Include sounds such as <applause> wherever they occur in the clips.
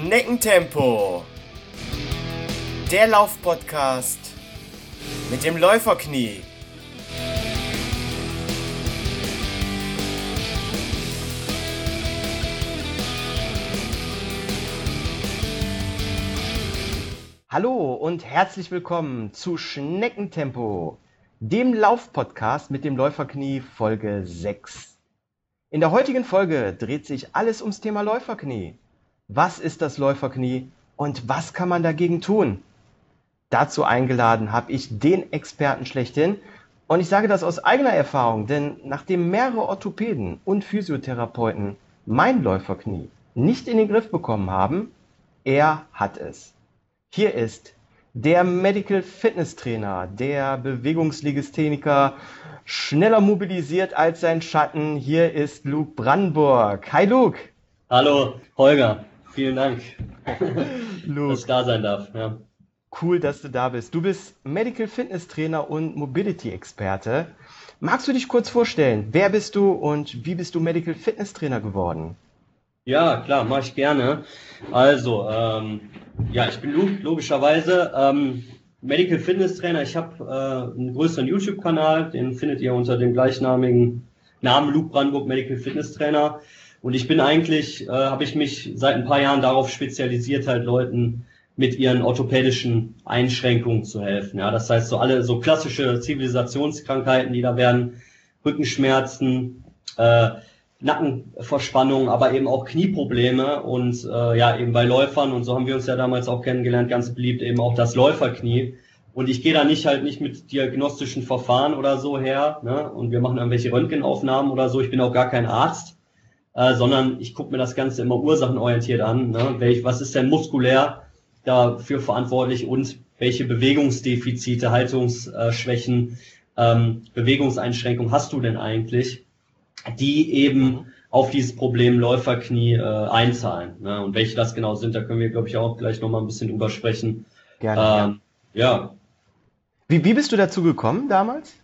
Schneckentempo. Der Laufpodcast mit dem Läuferknie. Hallo und herzlich willkommen zu Schneckentempo, dem Laufpodcast mit dem Läuferknie Folge 6. In der heutigen Folge dreht sich alles ums Thema Läuferknie. Was ist das Läuferknie und was kann man dagegen tun? Dazu eingeladen habe ich den Experten schlechthin und ich sage das aus eigener Erfahrung, denn nachdem mehrere Orthopäden und Physiotherapeuten mein Läuferknie nicht in den Griff bekommen haben, er hat es. Hier ist der Medical Fitness Trainer, der Bewegungslegistheniker, schneller mobilisiert als sein Schatten. Hier ist Luke Brandenburg. Hi Luke. Hallo Holger. Vielen Dank, <laughs> Luke. dass ich da sein darf. Ja. Cool, dass du da bist. Du bist Medical Fitness Trainer und Mobility Experte. Magst du dich kurz vorstellen? Wer bist du und wie bist du Medical Fitness Trainer geworden? Ja, klar, mache ich gerne. Also, ähm, ja, ich bin Luke, logischerweise. Ähm, Medical Fitness Trainer. Ich habe äh, einen größeren YouTube-Kanal, den findet ihr unter dem gleichnamigen Namen Luke Brandenburg Medical Fitness Trainer. Und ich bin eigentlich, äh, habe ich mich seit ein paar Jahren darauf spezialisiert, halt Leuten mit ihren orthopädischen Einschränkungen zu helfen. Ja, das heißt so alle so klassische Zivilisationskrankheiten, die da werden, Rückenschmerzen, äh, Nackenverspannung, aber eben auch Knieprobleme und äh, ja eben bei Läufern und so haben wir uns ja damals auch kennengelernt, ganz beliebt eben auch das Läuferknie. Und ich gehe da nicht halt nicht mit diagnostischen Verfahren oder so her, ne? Und wir machen irgendwelche Röntgenaufnahmen oder so. Ich bin auch gar kein Arzt, äh, sondern ich gucke mir das Ganze immer ursachenorientiert an. Ne? Welch, was ist denn muskulär dafür verantwortlich und welche Bewegungsdefizite, Haltungsschwächen, ähm, Bewegungseinschränkungen hast du denn eigentlich, die eben auf dieses Problem Läuferknie äh, einzahlen. Ne? Und welche das genau sind, da können wir, glaube ich, auch gleich nochmal ein bisschen drüber sprechen. Gerne. Ähm, ja. Wie, wie bist du dazu gekommen damals?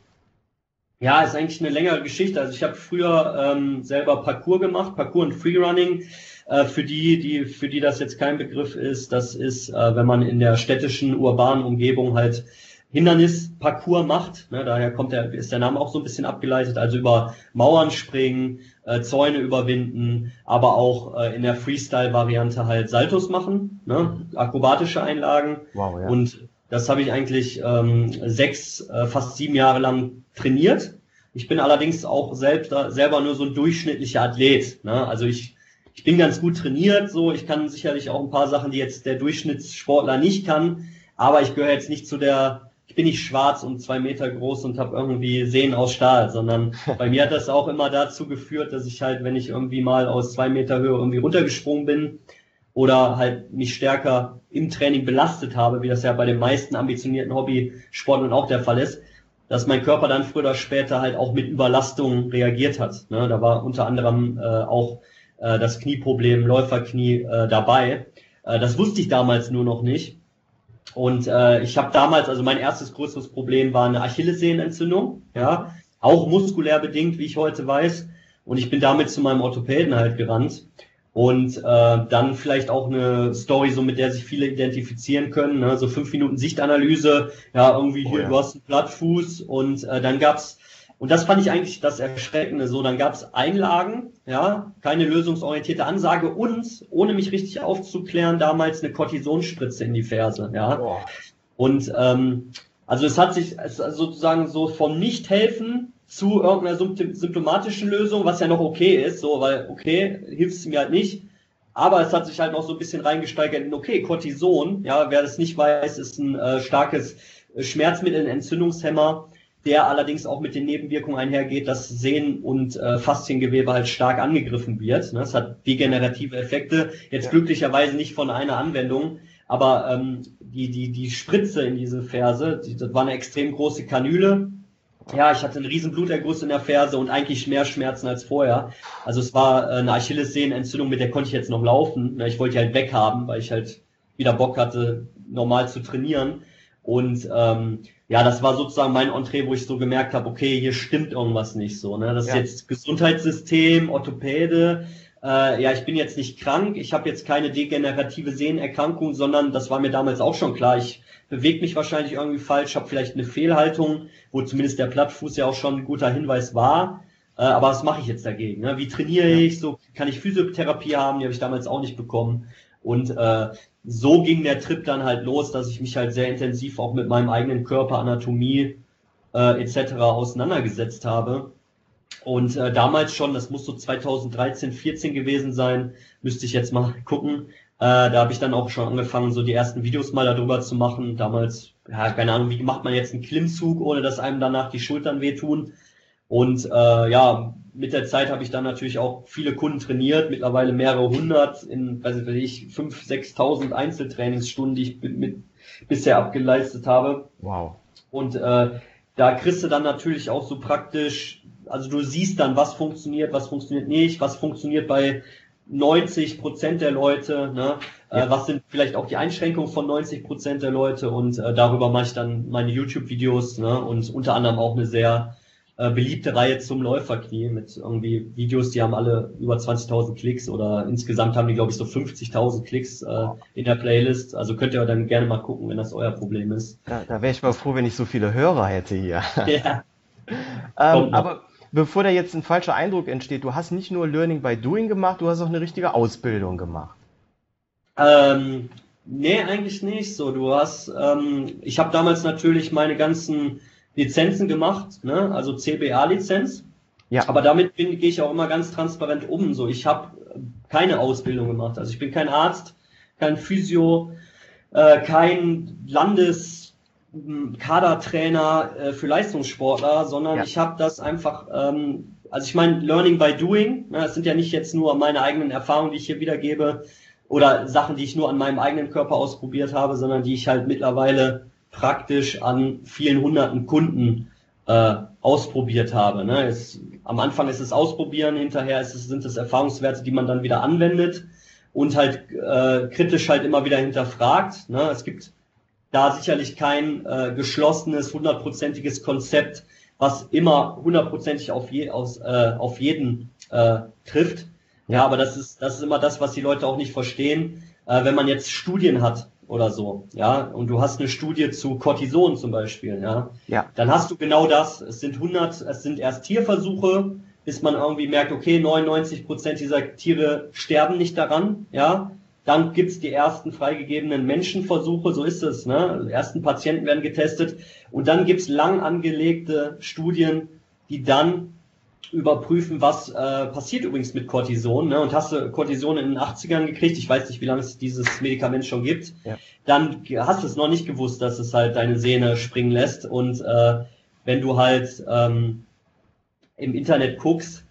Ja, ist eigentlich eine längere Geschichte. Also ich habe früher ähm, selber Parkour gemacht, Parkour und Freerunning. Äh, für die, die für die das jetzt kein Begriff ist, das ist, äh, wenn man in der städtischen urbanen Umgebung halt Hindernisparcours macht. Ne, daher kommt der, ist der Name auch so ein bisschen abgeleitet. Also über Mauern springen, äh, Zäune überwinden, aber auch äh, in der Freestyle-Variante halt Saltos machen, ne, akrobatische Einlagen. Wow, ja. Und das habe ich eigentlich ähm, sechs, äh, fast sieben Jahre lang trainiert. Ich bin allerdings auch selbst, selber nur so ein durchschnittlicher Athlet. Ne? Also ich, ich bin ganz gut trainiert, so ich kann sicherlich auch ein paar Sachen, die jetzt der Durchschnittssportler nicht kann, aber ich gehöre jetzt nicht zu der, ich bin nicht schwarz und zwei Meter groß und habe irgendwie Sehnen aus Stahl, sondern <laughs> bei mir hat das auch immer dazu geführt, dass ich halt, wenn ich irgendwie mal aus zwei Meter Höhe irgendwie runtergesprungen bin, oder halt mich stärker im Training belastet habe, wie das ja bei den meisten ambitionierten Hobbysportlern auch der Fall ist, dass mein Körper dann früher oder später halt auch mit Überlastung reagiert hat. Ne? Da war unter anderem äh, auch äh, das Knieproblem, Läuferknie äh, dabei. Äh, das wusste ich damals nur noch nicht. Und äh, ich habe damals, also mein erstes größeres Problem war eine Achillessehnenentzündung, ja, auch muskulär bedingt, wie ich heute weiß. Und ich bin damit zu meinem Orthopäden halt gerannt und äh, dann vielleicht auch eine Story, so mit der sich viele identifizieren können. Ne? So fünf Minuten Sichtanalyse, ja, irgendwie hier, oh ja. du hast einen Plattfuß und äh, dann gab's und das fand ich eigentlich das Erschreckende. So, dann gab's Einlagen, ja, keine lösungsorientierte Ansage und, ohne mich richtig aufzuklären, damals eine Kortisonspritze in die Ferse, ja. Oh. Und ähm, also es hat sich sozusagen so vom Nicht-Helfen zu irgendeiner symptomatischen Lösung, was ja noch okay ist, so, weil, okay, hilft es mir halt nicht. Aber es hat sich halt noch so ein bisschen reingesteigert in, okay, Cortison, ja, wer das nicht weiß, ist ein äh, starkes Schmerzmittel, ein Entzündungshemmer, der allerdings auch mit den Nebenwirkungen einhergeht, dass Sehnen und äh, Fasziengewebe halt stark angegriffen wird. Ne? Es hat degenerative Effekte, jetzt ja. glücklicherweise nicht von einer Anwendung, aber ähm, die, die, die Spritze in diese Ferse, die, das war eine extrem große Kanüle, ja, ich hatte einen riesen Bluterguss in der Ferse und eigentlich mehr Schmerzen als vorher. Also es war äh, eine Achillessehnenentzündung, mit der konnte ich jetzt noch laufen. Ich wollte die halt weghaben, weil ich halt wieder Bock hatte, normal zu trainieren. Und ähm, ja, das war sozusagen mein Entree, wo ich so gemerkt habe, okay, hier stimmt irgendwas nicht so. Ne? Das ja. ist jetzt Gesundheitssystem, Orthopäde, äh, ja, ich bin jetzt nicht krank, ich habe jetzt keine degenerative Sehnenerkrankung, sondern das war mir damals auch schon klar. Ich bewege mich wahrscheinlich irgendwie falsch, habe vielleicht eine Fehlhaltung, wo zumindest der Plattfuß ja auch schon ein guter Hinweis war. Äh, aber was mache ich jetzt dagegen? Ne? Wie trainiere ich? So kann ich Physiotherapie haben? Die habe ich damals auch nicht bekommen. Und äh, so ging der Trip dann halt los, dass ich mich halt sehr intensiv auch mit meinem eigenen Körper, Anatomie äh, etc. auseinandergesetzt habe. Und äh, damals schon, das muss so 2013, 14 gewesen sein, müsste ich jetzt mal <laughs> gucken. Äh, da habe ich dann auch schon angefangen, so die ersten Videos mal darüber zu machen. Damals, ja, keine Ahnung, wie macht man jetzt einen Klimmzug, ohne dass einem danach die Schultern wehtun. Und äh, ja, mit der Zeit habe ich dann natürlich auch viele Kunden trainiert, mittlerweile mehrere hundert in, weiß ich, fünf, sechstausend Einzeltrainingsstunden, die ich mit, bisher abgeleistet habe. Wow. Und äh, da kriegst du dann natürlich auch so praktisch, also du siehst dann, was funktioniert, was funktioniert nicht, was funktioniert bei 90 Prozent der Leute, ne? Äh, ja. Äh, was sind vielleicht auch die Einschränkungen von 90 Prozent der Leute und äh, darüber mache ich dann meine YouTube-Videos ne? und unter anderem auch eine sehr äh, beliebte Reihe zum Läuferknie mit irgendwie Videos, die haben alle über 20.000 Klicks oder insgesamt haben die, glaube ich, so 50.000 Klicks äh, in der Playlist. Also könnt ihr dann gerne mal gucken, wenn das euer Problem ist. Da, da wäre ich mal froh, wenn ich so viele Hörer hätte hier. <laughs> Ja. ähm, aber bevor da jetzt ein falscher Eindruck entsteht, du hast nicht nur Learning by Doing gemacht, du hast auch eine richtige Ausbildung gemacht. Ähm, nee, eigentlich nicht so. Du hast, ähm, ich habe damals natürlich meine ganzen Lizenzen gemacht, ne? also CBA-Lizenz. Ja. Aber damit gehe ich auch immer ganz transparent um. So, ich habe keine Ausbildung gemacht. Also ich bin kein Arzt, kein Physio, äh, kein Landeskadertrainer äh, für Leistungssportler, sondern ja. ich habe das einfach, ähm, also ich meine, Learning by Doing. Ne, das sind ja nicht jetzt nur meine eigenen Erfahrungen, die ich hier wiedergebe, oder Sachen, die ich nur an meinem eigenen Körper ausprobiert habe, sondern die ich halt mittlerweile praktisch an vielen hunderten Kunden äh, ausprobiert habe. Ne? Es, am Anfang ist es Ausprobieren, hinterher ist es, sind es Erfahrungswerte, die man dann wieder anwendet und halt äh, kritisch halt immer wieder hinterfragt. Ne? Es gibt da sicherlich kein äh, geschlossenes, hundertprozentiges Konzept, was immer hundertprozentig auf, je, aus, äh, auf jeden äh, trifft. Ja, aber das ist, das ist immer das, was die Leute auch nicht verstehen. Äh, wenn man jetzt Studien hat, oder so, ja, und du hast eine Studie zu Cortison zum Beispiel, ja, ja. dann hast du genau das. Es sind 100, es sind erst Tierversuche, bis man irgendwie merkt, okay, 99 Prozent dieser Tiere sterben nicht daran, ja. Dann gibt's die ersten freigegebenen Menschenversuche, so ist es, ne? Die ersten Patienten werden getestet und dann gibt's lang angelegte Studien, die dann überprüfen, was äh, passiert übrigens mit Cortison. Ne? Und hast du Cortison in den 80ern gekriegt, ich weiß nicht, wie lange es dieses Medikament schon gibt, ja. dann hast du es noch nicht gewusst, dass es halt deine Sehne springen lässt. Und äh, wenn du halt ähm, im Internet guckst,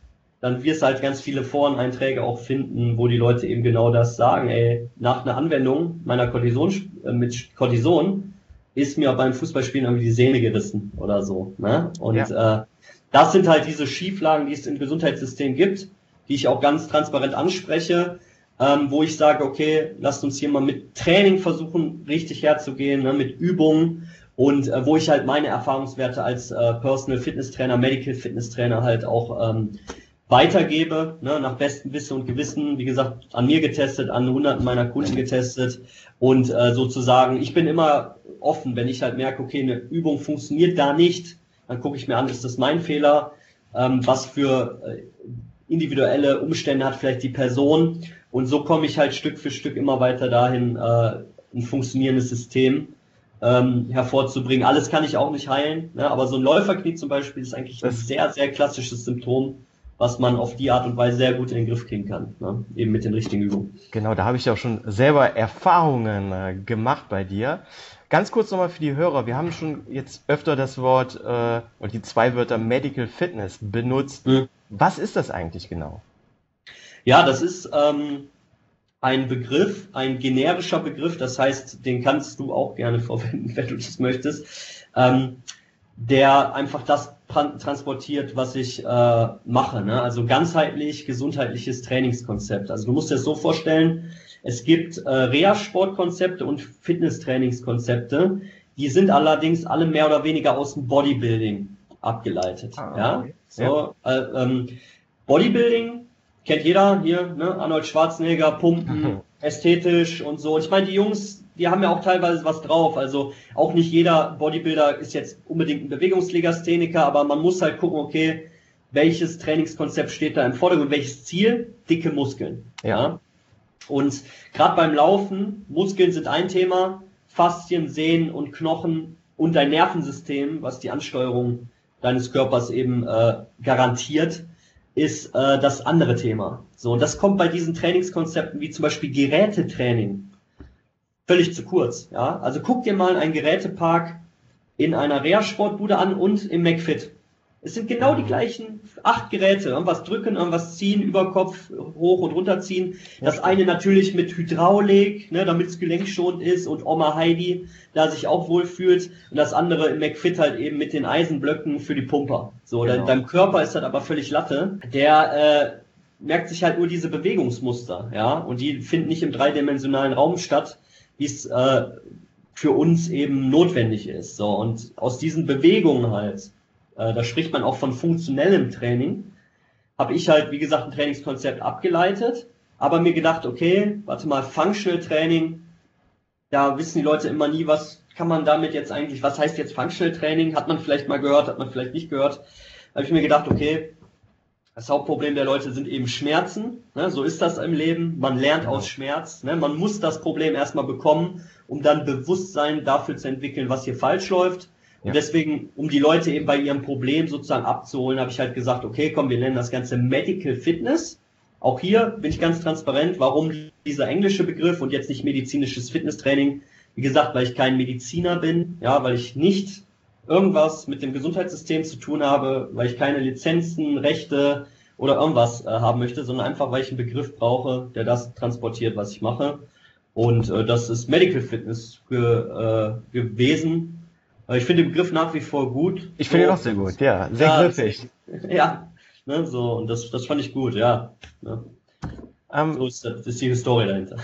dann wirst du halt ganz viele Foreneinträge auch finden, wo die Leute eben genau das sagen. Ey, nach einer Anwendung meiner Cortison äh, mit Cortison ist mir beim Fußballspielen irgendwie die Sehne gerissen oder so. Ne? Und ja. äh, das sind halt diese Schieflagen, die es im Gesundheitssystem gibt, die ich auch ganz transparent anspreche, ähm, wo ich sage, okay, lasst uns hier mal mit Training versuchen, richtig herzugehen, ne, mit Übungen und äh, wo ich halt meine Erfahrungswerte als äh, Personal Fitness Trainer, Medical Fitness Trainer halt auch ähm, weitergebe, ne, nach bestem Wissen und Gewissen, wie gesagt, an mir getestet, an hunderten meiner Kunden getestet und äh, sozusagen, ich bin immer offen, wenn ich halt merke, okay, eine Übung funktioniert da nicht, dann gucke ich mir an, ist das mein Fehler? Ähm, was für äh, individuelle Umstände hat vielleicht die Person? Und so komme ich halt Stück für Stück immer weiter dahin, äh, ein funktionierendes System ähm, hervorzubringen. Alles kann ich auch nicht heilen, ne? aber so ein Läuferknie zum Beispiel ist eigentlich ein sehr, sehr klassisches Symptom, was man auf die Art und Weise sehr gut in den Griff kriegen kann, ne? eben mit den richtigen Übungen. Genau, da habe ich ja auch schon selber Erfahrungen äh, gemacht bei dir. Ganz kurz nochmal für die Hörer. Wir haben schon jetzt öfter das Wort äh, und die zwei Wörter Medical Fitness benutzt. Mhm. Was ist das eigentlich genau? Ja, das ist ähm, ein Begriff, ein generischer Begriff. Das heißt, den kannst du auch gerne <laughs> verwenden, wenn du das möchtest. Ähm, der einfach das transportiert, was ich äh, mache. Ne? Also ganzheitlich gesundheitliches Trainingskonzept. Also du musst dir das so vorstellen, es gibt äh, Reha-Sportkonzepte und Fitnesstrainingskonzepte. Die sind allerdings alle mehr oder weniger aus dem Bodybuilding abgeleitet. Ah, ja, okay. so. Äh, ähm, Bodybuilding kennt jeder hier, ne? Arnold Schwarzenegger, Pumpen, <laughs> ästhetisch und so. Und ich meine, die Jungs, die haben ja auch teilweise was drauf. Also auch nicht jeder Bodybuilder ist jetzt unbedingt ein Bewegungslegastheniker, aber man muss halt gucken, okay, welches Trainingskonzept steht da im Vordergrund, welches Ziel? Dicke Muskeln. Ja. ja? Und gerade beim Laufen, Muskeln sind ein Thema, Faszien, Sehnen und Knochen und dein Nervensystem, was die Ansteuerung deines Körpers eben äh, garantiert, ist äh, das andere Thema. So, und das kommt bei diesen Trainingskonzepten wie zum Beispiel Gerätetraining völlig zu kurz. Ja, also guck dir mal einen Gerätepark in einer Reha-Sportbude an und im McFit. Es sind genau die gleichen acht Geräte. Irgendwas drücken, irgendwas ziehen, über Kopf hoch und runter ziehen. Das eine natürlich mit Hydraulik, ne, damit es gelenkschonend ist und Oma Heidi da sich auch wohl fühlt. Und das andere im McFit halt eben mit den Eisenblöcken für die Pumper. So, genau. dein, deinem Körper ist das aber völlig Latte. Der äh, merkt sich halt nur diese Bewegungsmuster, ja, und die finden nicht im dreidimensionalen Raum statt, wie es äh, für uns eben notwendig ist. So, und aus diesen Bewegungen halt äh, da spricht man auch von funktionellem Training, habe ich halt, wie gesagt, ein Trainingskonzept abgeleitet, aber mir gedacht, okay, warte mal, Functional Training, da wissen die Leute immer nie, was kann man damit jetzt eigentlich, was heißt jetzt Functional Training? Hat man vielleicht mal gehört, hat man vielleicht nicht gehört. Da habe ich mir gedacht, okay, das Hauptproblem der Leute sind eben Schmerzen. Ne? So ist das im Leben. Man lernt aus Schmerz. Ne? Man muss das Problem erstmal bekommen, um dann Bewusstsein dafür zu entwickeln, was hier falsch läuft. Und deswegen, um die Leute eben bei ihrem Problem sozusagen abzuholen, habe ich halt gesagt, okay, komm, wir nennen das Ganze Medical Fitness. Auch hier bin ich ganz transparent, warum dieser englische Begriff und jetzt nicht medizinisches Fitnesstraining. Wie gesagt, weil ich kein Mediziner bin, ja, weil ich nicht irgendwas mit dem Gesundheitssystem zu tun habe, weil ich keine Lizenzen, Rechte oder irgendwas äh, haben möchte, sondern einfach, weil ich einen Begriff brauche, der das transportiert, was ich mache. Und äh, das ist Medical Fitness ge, äh, gewesen. Aber ich finde den Begriff nach wie vor gut. Ich finde ihn auch sehr gut, ja. Sehr ja, griffig. <laughs> Ja, ne, so, und das, das fand ich gut, ja. Ne. Um, so ist, das, ist die Historie dahinter.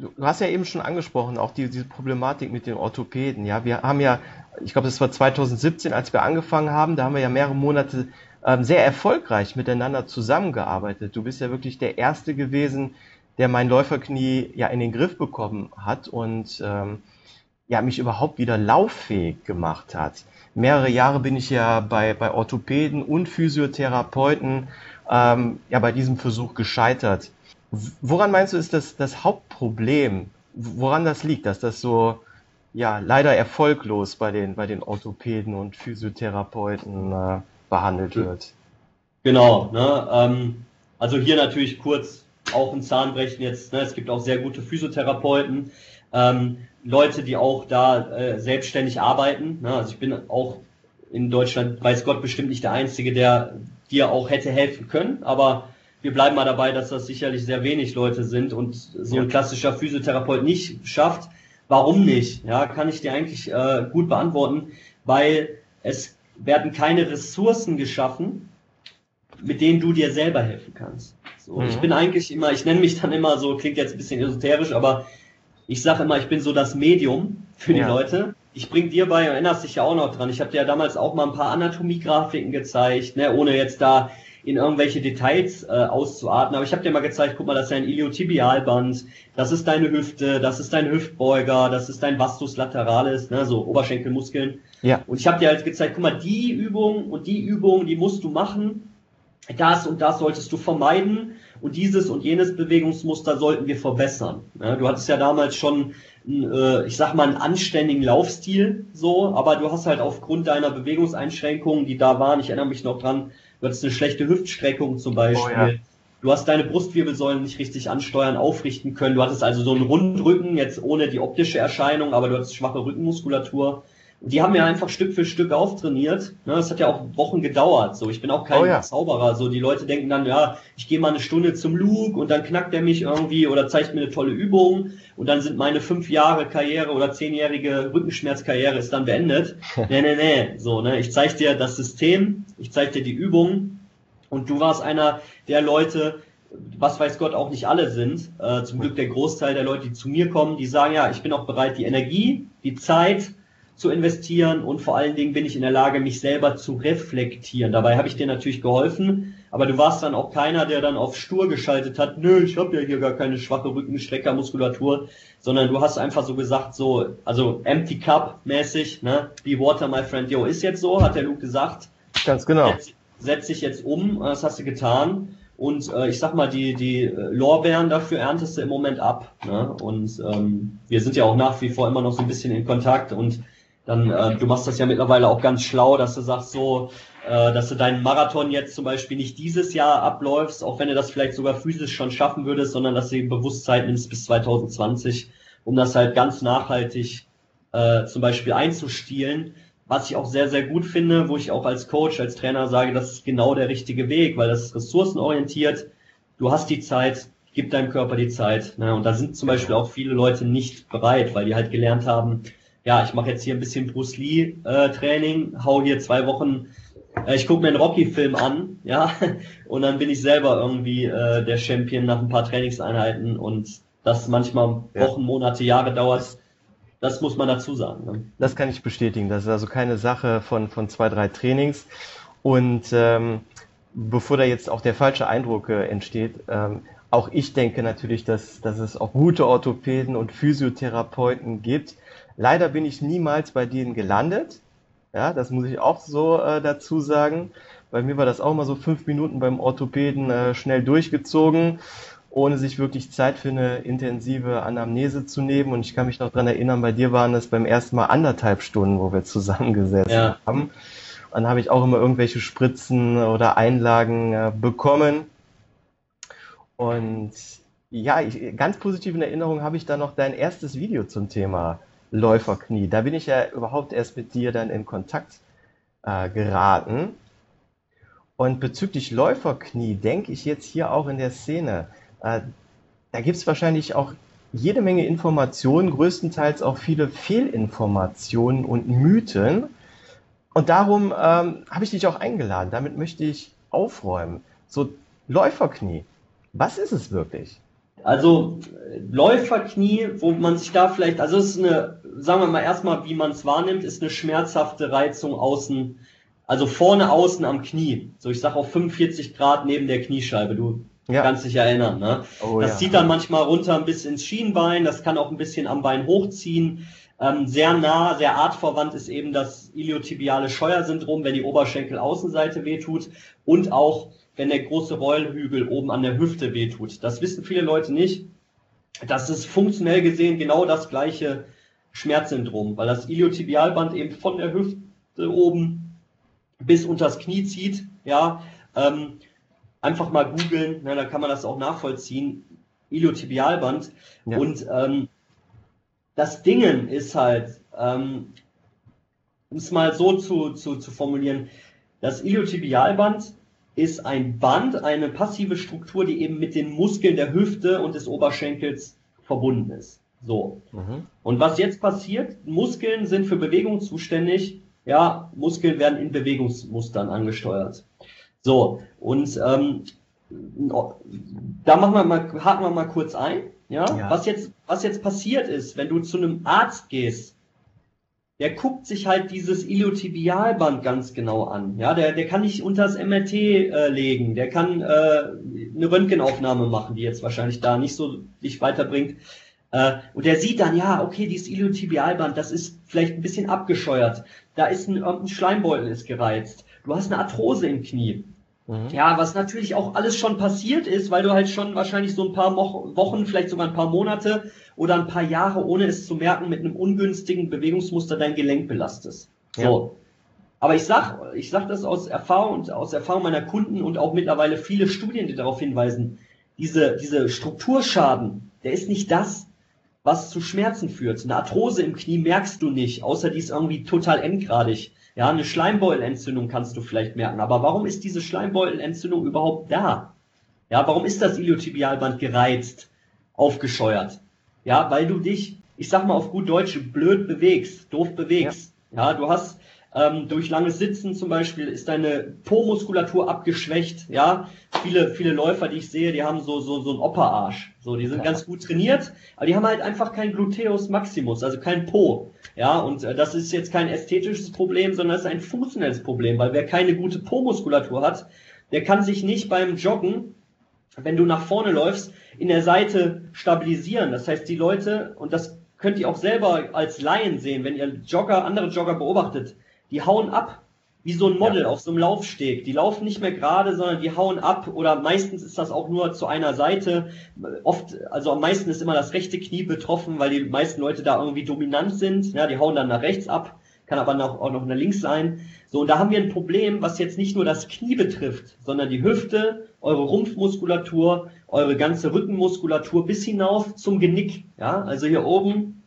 Du hast ja eben schon angesprochen, auch die, diese Problematik mit den Orthopäden. Ja, wir haben ja, ich glaube, das war 2017, als wir angefangen haben, da haben wir ja mehrere Monate ähm, sehr erfolgreich miteinander zusammengearbeitet. Du bist ja wirklich der Erste gewesen, der mein Läuferknie ja in den Griff bekommen hat und ähm, ja, mich überhaupt wieder lauffähig gemacht hat. Mehrere Jahre bin ich ja bei, bei Orthopäden und Physiotherapeuten ähm, ja bei diesem Versuch gescheitert. Woran meinst du, ist das das Hauptproblem? Woran das liegt, dass das so ja leider erfolglos bei den, bei den Orthopäden und Physiotherapeuten äh, behandelt wird? Genau, ne, ähm, also hier natürlich kurz auch ein Zahnbrechen jetzt. Ne, es gibt auch sehr gute Physiotherapeuten. Ähm, Leute, die auch da äh, selbstständig arbeiten. Ne? Also ich bin auch in Deutschland, weiß Gott, bestimmt nicht der Einzige, der dir auch hätte helfen können, aber wir bleiben mal dabei, dass das sicherlich sehr wenig Leute sind und so ein klassischer Physiotherapeut nicht schafft. Warum nicht? Ja, kann ich dir eigentlich äh, gut beantworten, weil es werden keine Ressourcen geschaffen, mit denen du dir selber helfen kannst. So, mhm. Ich bin eigentlich immer, ich nenne mich dann immer so, klingt jetzt ein bisschen esoterisch, aber ich sage immer, ich bin so das Medium für die ja. Leute. Ich bring dir bei, erinnerst dich ja auch noch dran, ich habe dir ja damals auch mal ein paar Anatomiegrafiken gezeigt, ne, ohne jetzt da in irgendwelche Details äh, auszuarten. Aber ich habe dir mal gezeigt, guck mal, das ist dein Iliotibialband, das ist deine Hüfte, das ist dein Hüftbeuger, das ist dein Vastus lateralis, ne, so Oberschenkelmuskeln. Ja. Und ich habe dir halt gezeigt, guck mal, die Übung und die Übung, die musst du machen. Das und das solltest du vermeiden und dieses und jenes Bewegungsmuster sollten wir verbessern. Ja, du hattest ja damals schon, äh, ich sag mal, einen anständigen Laufstil, so, aber du hast halt aufgrund deiner Bewegungseinschränkungen, die da waren, ich erinnere mich noch dran, du hattest eine schlechte Hüftstreckung zum Beispiel. Oh, ja. Du hast deine Brustwirbelsäulen nicht richtig ansteuern, aufrichten können. Du hattest also so einen Rundrücken, jetzt ohne die optische Erscheinung, aber du hattest schwache Rückenmuskulatur die haben mir einfach Stück für Stück auftrainiert. Ne, das hat ja auch Wochen gedauert. So, ich bin auch kein oh ja. Zauberer. So, die Leute denken dann, ja, ich gehe mal eine Stunde zum Luke und dann knackt er mich irgendwie oder zeigt mir eine tolle Übung und dann sind meine fünf Jahre Karriere oder zehnjährige Rückenschmerzkarriere ist dann beendet. <laughs> nee, nee, nee. So, ne, ich zeig dir das System, ich zeig dir die Übung und du warst einer der Leute, was weiß Gott auch nicht alle sind, äh, zum Glück der Großteil der Leute, die zu mir kommen, die sagen, ja, ich bin auch bereit, die Energie, die Zeit zu investieren und vor allen Dingen bin ich in der Lage, mich selber zu reflektieren. Dabei habe ich dir natürlich geholfen, aber du warst dann auch keiner, der dann auf stur geschaltet hat, nö, ich habe ja hier gar keine schwache Rückenstreckermuskulatur, sondern du hast einfach so gesagt, so, also empty cup mäßig, ne, be water my friend, yo, ist jetzt so, hat der Luke gesagt. Ganz genau. Setz, setz dich jetzt um, das hast du getan. Und äh, ich sag mal, die, die Lorbeeren dafür erntest du im Moment ab. Ne? Und ähm, wir sind ja auch nach wie vor immer noch so ein bisschen in Kontakt und dann, äh, du machst das ja mittlerweile auch ganz schlau, dass du sagst so, äh, dass du deinen Marathon jetzt zum Beispiel nicht dieses Jahr abläufst, auch wenn du das vielleicht sogar physisch schon schaffen würdest, sondern dass du bewusst Zeit nimmst bis 2020, um das halt ganz nachhaltig äh, zum Beispiel einzustielen. Was ich auch sehr, sehr gut finde, wo ich auch als Coach, als Trainer sage, das ist genau der richtige Weg, weil das ist ressourcenorientiert. Du hast die Zeit, gib deinem Körper die Zeit. Ne? Und da sind zum Beispiel auch viele Leute nicht bereit, weil die halt gelernt haben, ja, ich mache jetzt hier ein bisschen Bruce Lee äh, Training, hau hier zwei Wochen, äh, ich gucke mir einen Rocky-Film an, ja, <laughs> und dann bin ich selber irgendwie äh, der Champion nach ein paar Trainingseinheiten und das manchmal Wochen, Monate, Jahre dauert. Das muss man dazu sagen. Ne? Das kann ich bestätigen. Das ist also keine Sache von, von zwei, drei Trainings. Und ähm, bevor da jetzt auch der falsche Eindruck äh, entsteht, ähm, auch ich denke natürlich, dass, dass es auch gute Orthopäden und Physiotherapeuten gibt, Leider bin ich niemals bei denen gelandet. Ja, das muss ich auch so äh, dazu sagen. Bei mir war das auch mal so fünf Minuten beim Orthopäden äh, schnell durchgezogen, ohne sich wirklich Zeit für eine intensive Anamnese zu nehmen. Und ich kann mich noch dran erinnern, bei dir waren es beim ersten Mal anderthalb Stunden, wo wir zusammengesessen ja. haben. Dann habe ich auch immer irgendwelche Spritzen oder Einlagen äh, bekommen. Und ja, ich, ganz positiv in Erinnerung habe ich da noch dein erstes Video zum Thema Läuferknie. Da bin ich ja überhaupt erst mit dir dann in Kontakt äh, geraten. Und bezüglich Läuferknie denke ich jetzt hier auch in der Szene, äh, da gibt es wahrscheinlich auch jede Menge Informationen, größtenteils auch viele Fehlinformationen und Mythen. Und darum ähm, habe ich dich auch eingeladen. Damit möchte ich aufräumen. So Läuferknie, was ist es wirklich? Also Läuferknie, wo man sich da vielleicht, also es ist eine, sagen wir mal erstmal, wie man es wahrnimmt, ist eine schmerzhafte Reizung außen, also vorne außen am Knie. So ich sag auf 45 Grad neben der Kniescheibe. Du ja. kannst dich erinnern. Ne? Oh, das ja. zieht dann manchmal runter bis ins Schienbein, das kann auch ein bisschen am Bein hochziehen. Ähm, sehr nah, sehr artverwandt ist eben das iliotibiale Scheuersyndrom, wenn die Oberschenkelaußenseite wehtut und auch wenn der große Rollhügel oben an der Hüfte wehtut. Das wissen viele Leute nicht. Das ist funktionell gesehen genau das gleiche Schmerzsyndrom, weil das Iliotibialband eben von der Hüfte oben bis unters Knie zieht. Ja, ähm, einfach mal googeln, ne, da kann man das auch nachvollziehen. Iliotibialband. Ja. Und ähm, das Dingen ist halt, ähm, um es mal so zu, zu, zu formulieren, das Iliotibialband ist ein Band, eine passive Struktur, die eben mit den Muskeln der Hüfte und des Oberschenkels verbunden ist. So. Mhm. Und was jetzt passiert, Muskeln sind für Bewegung zuständig. Ja, Muskeln werden in Bewegungsmustern angesteuert. So, und ähm, da machen wir mal, haken wir mal kurz ein. Ja? ja, Was, jetzt, was jetzt passiert ist, wenn du zu einem Arzt gehst der guckt sich halt dieses Iliotibialband ganz genau an. Ja, der, der kann nicht unter das MRT äh, legen, der kann äh, eine Röntgenaufnahme machen, die jetzt wahrscheinlich da nicht so dich weiterbringt. Äh, und der sieht dann, ja, okay, dieses Iliotibialband, das ist vielleicht ein bisschen abgescheuert. Da ist ein, ein Schleimbeutel ist gereizt. Du hast eine Arthrose im Knie. Mhm. Ja, was natürlich auch alles schon passiert ist, weil du halt schon wahrscheinlich so ein paar Wochen, vielleicht sogar ein paar Monate oder ein paar Jahre, ohne es zu merken, mit einem ungünstigen Bewegungsmuster dein Gelenk belastest. So. Ja. Aber ich sag, ich sag das aus Erfahrung und aus Erfahrung meiner Kunden und auch mittlerweile viele Studien, die darauf hinweisen, diese, diese Strukturschaden, der ist nicht das, was zu Schmerzen führt. Eine Arthrose im Knie merkst du nicht, außer die ist irgendwie total endgradig. Ja, eine Schleimbeutelentzündung kannst du vielleicht merken. Aber warum ist diese Schleimbeutelentzündung überhaupt da? Ja, warum ist das Iliotibialband gereizt, aufgescheuert? Ja, weil du dich, ich sag mal auf gut Deutsch, blöd bewegst, doof bewegst. Ja, ja du hast Ähm, durch langes Sitzen zum Beispiel ist deine Po-Muskulatur abgeschwächt. Ja, viele, viele Läufer, die ich sehe, die haben so, so, so einen Opperarsch. So, die sind ganz gut trainiert, aber die haben halt einfach kein Gluteus Maximus, also kein Po. Ja, und äh, das ist jetzt kein ästhetisches Problem, sondern es ist ein funktionelles Problem, weil wer keine gute Po-Muskulatur hat, der kann sich nicht beim Joggen, wenn du nach vorne läufst, in der Seite stabilisieren. Das heißt, die Leute, und das könnt ihr auch selber als Laien sehen, wenn ihr Jogger, andere Jogger beobachtet, die hauen ab, wie so ein Model ja. auf so einem Laufsteg. Die laufen nicht mehr gerade, sondern die hauen ab oder meistens ist das auch nur zu einer Seite. Oft, also am meisten ist immer das rechte Knie betroffen, weil die meisten Leute da irgendwie dominant sind. Ja, die hauen dann nach rechts ab, kann aber noch, auch noch nach links sein. So, und da haben wir ein Problem, was jetzt nicht nur das Knie betrifft, sondern die Hüfte, eure Rumpfmuskulatur, eure ganze Rückenmuskulatur bis hinauf zum Genick. Ja, also hier oben,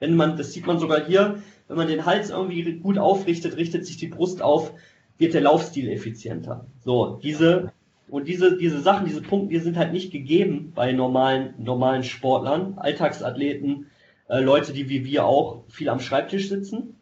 wenn man, das sieht man sogar hier, wenn man den Hals irgendwie gut aufrichtet, richtet sich die Brust auf, wird der Laufstil effizienter. So, diese und diese, diese Sachen, diese Punkte, die sind halt nicht gegeben bei normalen, normalen Sportlern, Alltagsathleten, äh, Leute, die wie wir auch viel am Schreibtisch sitzen.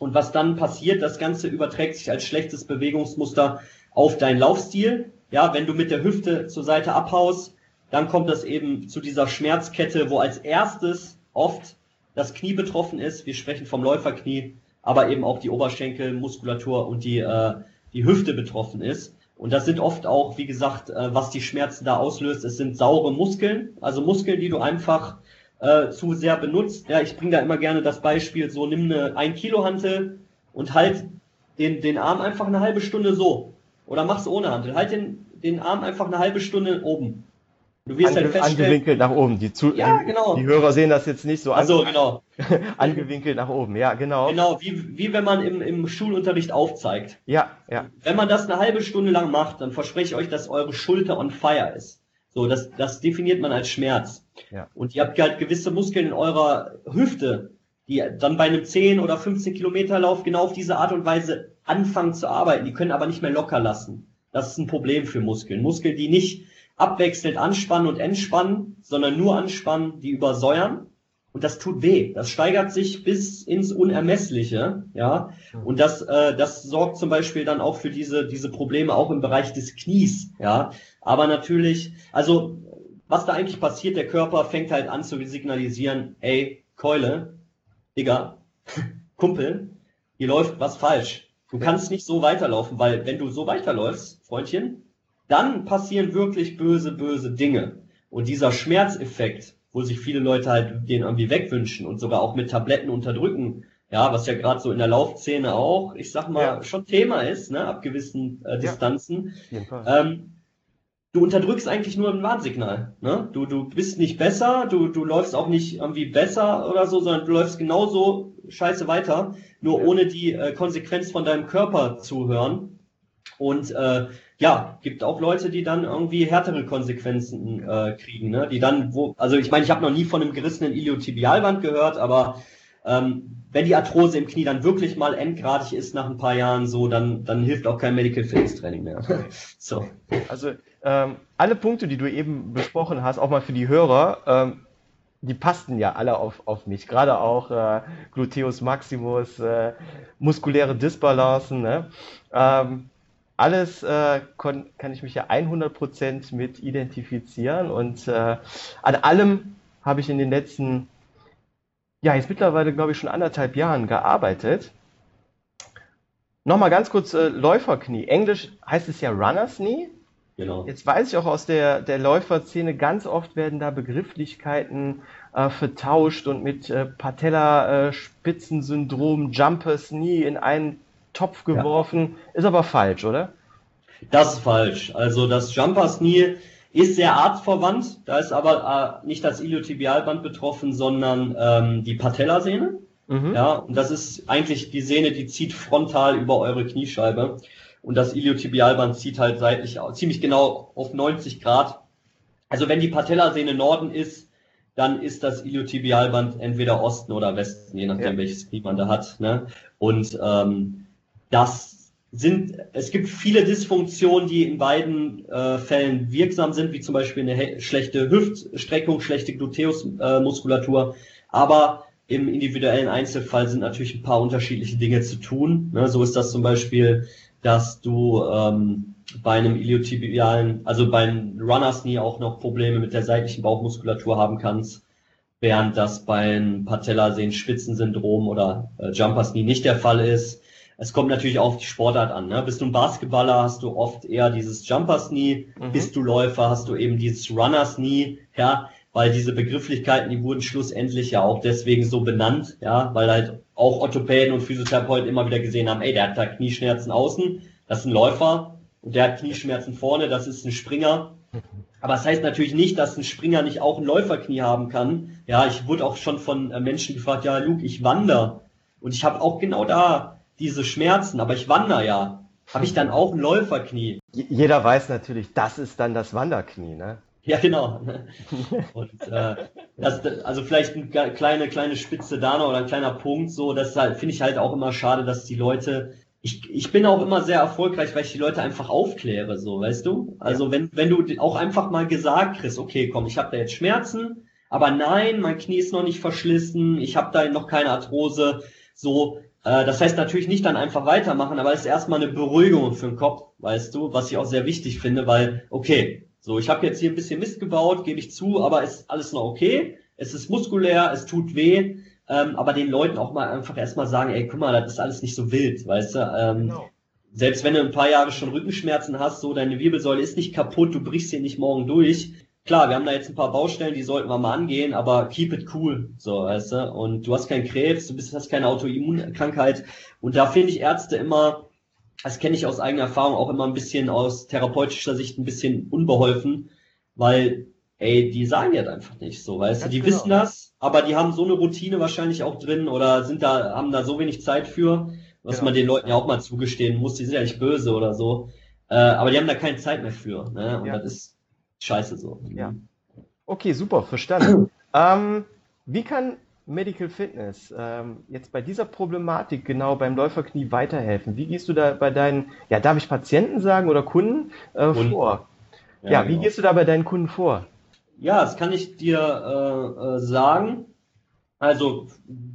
Und was dann passiert, das Ganze überträgt sich als schlechtes Bewegungsmuster auf deinen Laufstil. Ja, wenn du mit der Hüfte zur Seite abhaust, dann kommt das eben zu dieser Schmerzkette, wo als erstes oft das Knie betroffen ist. Wir sprechen vom Läuferknie, aber eben auch die Oberschenkelmuskulatur und die, äh, die Hüfte betroffen ist. Und das sind oft auch, wie gesagt, äh, was die Schmerzen da auslöst, es sind saure Muskeln, also Muskeln, die du einfach äh, zu sehr benutzt. Ja, ich bringe da immer gerne das Beispiel, so nimm eine 1 Kilo Hantel und halt den, den Arm einfach eine halbe Stunde so. Oder mach's ohne Hantel. Halt den, den Arm einfach eine halbe Stunde oben. Du wirst Ange halt feststellen. Angewinkelt nach oben. Die, Zu ja, genau. die Hörer sehen das jetzt nicht so. Also genau. <laughs> angewinkelt nach oben, ja, genau. Genau, wie, wie wenn man im, im Schulunterricht aufzeigt. Ja, ja. Wenn man das eine halbe Stunde lang macht, dann verspreche ich euch, dass eure Schulter on fire ist. So, das, das definiert man als Schmerz. Ja. Und ihr habt halt gewisse Muskeln in eurer Hüfte, die dann bei einem 10 oder 15 Kilometer Lauf genau auf diese Art und Weise anfangen zu arbeiten. Die können aber nicht mehr locker lassen. Das ist ein Problem für Muskeln. Muskeln, die nicht abwechselnd anspannen und entspannen, sondern nur anspannen, die übersäuern. Und das tut weh. Das steigert sich bis ins Unermessliche, ja. Und das, äh, das sorgt zum Beispiel dann auch für diese, diese Probleme auch im Bereich des Knies, ja. Aber natürlich, also, was da eigentlich passiert, der Körper fängt halt an zu signalisieren, ey, Keule, Digga, <laughs> Kumpel, hier läuft was falsch. Du kannst nicht so weiterlaufen, weil wenn du so weiterläufst, Freundchen, dann passieren wirklich böse, böse Dinge. Und dieser Schmerzeffekt, wo sich viele Leute halt den irgendwie wegwünschen und sogar auch mit Tabletten unterdrücken, ja, was ja gerade so in der Laufszene auch, ich sag mal, ja. schon Thema ist, ne, ab gewissen äh, Distanzen. Ja, ähm, du unterdrückst eigentlich nur ein Warnsignal. Ne? Du, du bist nicht besser, du, du läufst auch nicht irgendwie besser oder so, sondern du läufst genauso scheiße weiter, nur ja. ohne die äh, Konsequenz von deinem Körper zu hören. Und äh, ja, gibt auch Leute, die dann irgendwie härtere Konsequenzen äh, kriegen, ne? Die dann, wo, also ich meine, ich habe noch nie von einem gerissenen Iliotibialband gehört, aber ähm, wenn die Arthrose im Knie dann wirklich mal endgradig ist nach ein paar Jahren so, dann, dann hilft auch kein Medical Fitness Training mehr. <laughs> so. Also ähm, alle Punkte, die du eben besprochen hast, auch mal für die Hörer, ähm, die passten ja alle auf, auf mich. Gerade auch äh, Gluteus Maximus, äh, muskuläre Disbalancen. Ne? Ähm, alles äh, kann ich mich ja 100% mit identifizieren und äh, an allem habe ich in den letzten, ja, jetzt mittlerweile glaube ich schon anderthalb Jahren gearbeitet. Nochmal ganz kurz äh, Läuferknie. Englisch heißt es ja Runners Knee. Genau. Jetzt weiß ich auch aus der, der Läuferszene, ganz oft werden da Begrifflichkeiten äh, vertauscht und mit äh, Patella-Spitzensyndrom, äh, Jumpers Knee in einen Topf geworfen. Ja. Ist aber falsch, oder? Das ist falsch. Also das Jumpers Knee ist sehr artverwandt. Da ist aber äh, nicht das Iliotibialband betroffen, sondern ähm, die Patellasehne. Mhm. Ja, und das ist eigentlich die Sehne, die zieht frontal über eure Kniescheibe. Und das Iliotibialband zieht halt seitlich ziemlich genau auf 90 Grad. Also wenn die Patellasehne Norden ist, dann ist das Iliotibialband entweder Osten oder Westen, je nachdem ja. welches Knie man da hat. Ne? Und ähm, das sind, es gibt viele Dysfunktionen, die in beiden äh, Fällen wirksam sind, wie zum Beispiel eine schlechte Hüftstreckung, schlechte Gluteusmuskulatur. Äh, Aber im individuellen Einzelfall sind natürlich ein paar unterschiedliche Dinge zu tun. Ne, so ist das zum Beispiel, dass du ähm, bei einem iliotibialen, also beim Runners Knee auch noch Probleme mit der seitlichen Bauchmuskulatur haben kannst, während das beim Patellasehnen-Spitzensyndrom oder äh, Jumpers Knee nicht der Fall ist. Es kommt natürlich auch auf die Sportart an. Ne? Bist du ein Basketballer, hast du oft eher dieses Jumpers Knee. Mhm. Bist du Läufer, hast du eben dieses Runners Knee. Ja, weil diese Begrifflichkeiten, die wurden schlussendlich ja auch deswegen so benannt, ja, weil halt auch Orthopäden und Physiotherapeuten immer wieder gesehen haben, ey, der hat da Knieschmerzen außen, das ist ein Läufer und der hat Knieschmerzen vorne, das ist ein Springer. Aber es das heißt natürlich nicht, dass ein Springer nicht auch ein Läuferknie haben kann. Ja, ich wurde auch schon von äh, Menschen gefragt, ja, Luke, ich wandere und ich habe auch genau da diese Schmerzen, aber ich wandere ja. Habe ich dann auch ein Läuferknie? Jeder weiß natürlich, das ist dann das Wanderknie, ne? Ja, genau. <laughs> Und äh, das, also vielleicht eine kleine, kleine Spitze da noch oder ein kleiner Punkt, so, das halt, finde ich halt auch immer schade, dass die Leute, ich, ich bin auch immer sehr erfolgreich, weil ich die Leute einfach aufkläre, so, weißt du? Also ja. wenn, wenn du auch einfach mal gesagt kriegst, okay, komm, ich habe da jetzt Schmerzen, aber nein, mein Knie ist noch nicht verschlissen, ich habe da noch keine Arthrose, so, das heißt natürlich nicht dann einfach weitermachen, aber es ist erstmal eine Beruhigung für den Kopf, weißt du, was ich auch sehr wichtig finde, weil, okay, so, ich habe jetzt hier ein bisschen Mist gebaut, gebe ich zu, aber ist alles noch okay. Es ist muskulär, es tut weh, ähm, aber den Leuten auch mal einfach erstmal sagen, ey, guck mal, das ist alles nicht so wild, weißt du? Ähm, genau. Selbst wenn du ein paar Jahre schon Rückenschmerzen hast, so deine Wirbelsäule ist nicht kaputt, du brichst hier nicht morgen durch. Klar, wir haben da jetzt ein paar Baustellen, die sollten wir mal angehen, aber keep it cool, so, weißt du? Und du hast keinen Krebs, du bist, hast keine Autoimmunkrankheit. Und da finde ich Ärzte immer, das kenne ich aus eigener Erfahrung auch immer ein bisschen aus therapeutischer Sicht ein bisschen unbeholfen, weil, ey, die sagen ja einfach nicht so, weißt du, die genau. wissen das, aber die haben so eine Routine wahrscheinlich auch drin oder sind da, haben da so wenig Zeit für, was genau. man den Leuten ja auch mal zugestehen muss, die sind ja nicht böse oder so, äh, aber die haben da keine Zeit mehr für, ne, und ja. das ist scheiße so. Ja. Okay, super, verstanden. <clears throat> ähm, wie kann Medical Fitness ähm, jetzt bei dieser Problematik genau beim Läuferknie weiterhelfen? Wie gehst du da bei deinen, ja, darf ich Patienten sagen oder Kunden äh, vor? Ja, ja wie genau. gehst du da bei deinen Kunden vor? Ja, das kann ich dir äh, äh, sagen. Also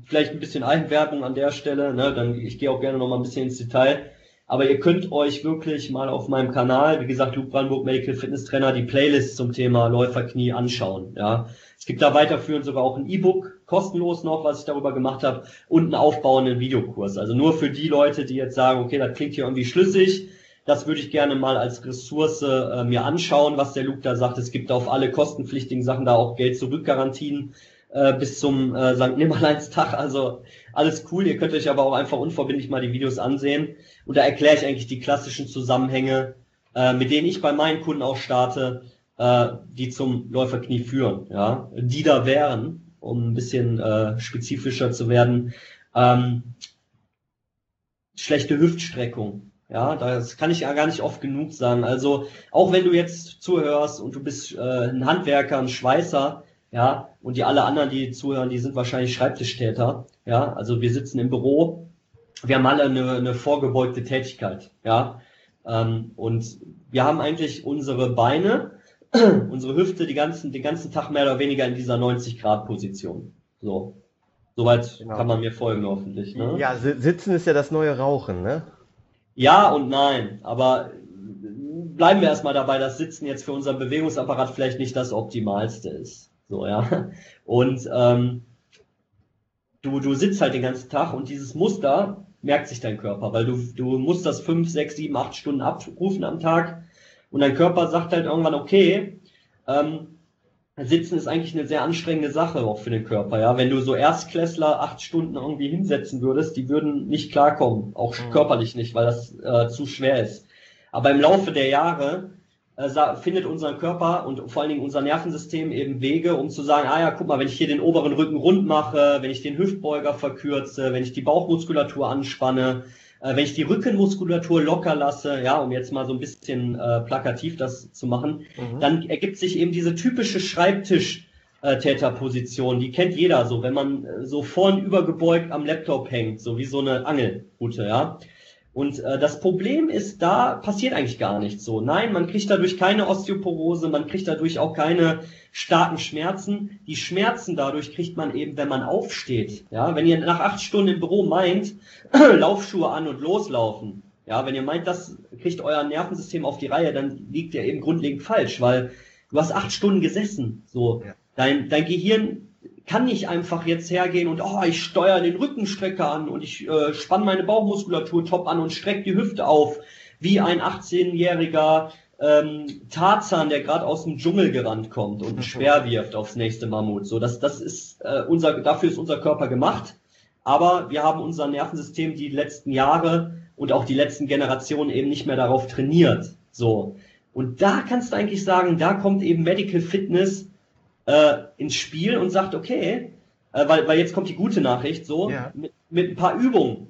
vielleicht ein bisschen Eigenwerbung an der Stelle. Ne? Dann ich gehe auch gerne noch mal ein bisschen ins Detail. Aber ihr könnt euch wirklich mal auf meinem Kanal, wie gesagt, Luke Brandenburg Medical Fitness Trainer, die Playlist zum Thema Läuferknie anschauen. Ja, es gibt da weiterführend sogar auch ein E-Book, kostenlos noch, was ich darüber gemacht habe, und einen aufbauenden Videokurs. Also nur für die Leute, die jetzt sagen, okay, das klingt hier irgendwie schlüssig, das würde ich gerne mal als Ressource äh, mir anschauen, was der Luke da sagt. Es gibt auf alle kostenpflichtigen Sachen da auch Geld-Zurück-Garantien äh, bis zum äh, St. Nimmerleins-Tag. Also alles cool. Ihr könnt euch aber auch einfach unverbindlich mal die Videos ansehen. Und da erkläre ich eigentlich die klassischen Zusammenhänge, äh, mit denen ich bei meinen Kunden auch starte, äh, die zum Läuferknie führen, ja, die da wären, um ein bisschen äh, spezifischer zu werden. Ähm, schlechte Hüftstreckung, ja, das kann ich ja gar nicht oft genug sagen. Also auch wenn du jetzt zuhörst und du bist äh, ein Handwerker, ein Schweißer, ja, und die alle anderen, die zuhören, die sind wahrscheinlich Schreibtischtäter, ja, also wir sitzen im Büro, wir haben alle eine, eine vorgebeugte Tätigkeit, ja, ähm, und wir haben eigentlich unsere Beine <clears throat> unsere Hüfte die ganzen, den ganzen Tag mehr oder weniger in dieser 90-Grad-Position. So. Soweit genau. kann man mir folgen, hoffentlich. Ne? Ja, sitzen ist ja das neue Rauchen, ne? Ja und nein, aber bleiben wir erstmal dabei, dass Sitzen jetzt für unseren Bewegungsapparat vielleicht nicht das Optimalste ist. So, ja. Und ähm, du, du sitzt halt den ganzen Tag und dieses Muster merkt sich dein Körper, weil du, du musst das fünf, sechs, sieben, acht Stunden abrufen am Tag und dein Körper sagt halt irgendwann, okay, ähm, Sitzen ist eigentlich eine sehr anstrengende Sache auch für den Körper, ja. Wenn du so Erstklässler acht Stunden irgendwie hinsetzen würdest, die würden nicht klarkommen, auch mhm. körperlich nicht, weil das äh, zu schwer ist. Aber im Laufe der Jahre findet unser Körper und vor allen Dingen unser Nervensystem eben Wege, um zu sagen, ah ja, guck mal, wenn ich hier den oberen Rücken rund mache, wenn ich den Hüftbeuger verkürze, wenn ich die Bauchmuskulatur anspanne, äh, wenn ich die Rückenmuskulatur locker lasse, ja, um jetzt mal so ein bisschen äh, plakativ das zu machen, mhm. dann ergibt sich eben diese typische Schreibtisch-Täterposition, die kennt jeder so, wenn man äh, so vorn übergebeugt am Laptop hängt, so wie so eine Angelrute, ja. Und äh, das Problem ist, da passiert eigentlich gar nichts so. Nein, man kriegt dadurch keine Osteoporose, man kriegt dadurch auch keine starken Schmerzen. Die Schmerzen dadurch kriegt man eben, wenn man aufsteht. Ja, wenn ihr nach acht Stunden im Büro meint, <clears throat> Laufschuhe an und loslaufen. Ja, wenn ihr meint, das kriegt euer Nervensystem auf die Reihe, dann liegt ihr eben grundlegend falsch, weil du hast acht Stunden gesessen. So, ja. dein, dein Gehirn kann nicht einfach jetzt hergehen und oh, ich steuere den Rückenstrecker an und ich äh, spanne meine Bauchmuskulatur top an und strecke die Hüfte auf, wie ein 18-jähriger ähm, Tarzan, der gerade aus dem Dschungel gerannt kommt und schwer wirft aufs nächste Mammut. So, das, das ist äh, unser, dafür ist unser Körper gemacht. Aber wir haben unser Nervensystem die letzten Jahre und auch die letzten Generationen eben nicht mehr darauf trainiert. So. Und da kannst du eigentlich sagen, da kommt eben Medical Fitness äh, ins Spiel und sagt, okay, äh, weil, weil jetzt kommt die gute Nachricht, so, ja. mit, mit ein paar Übungen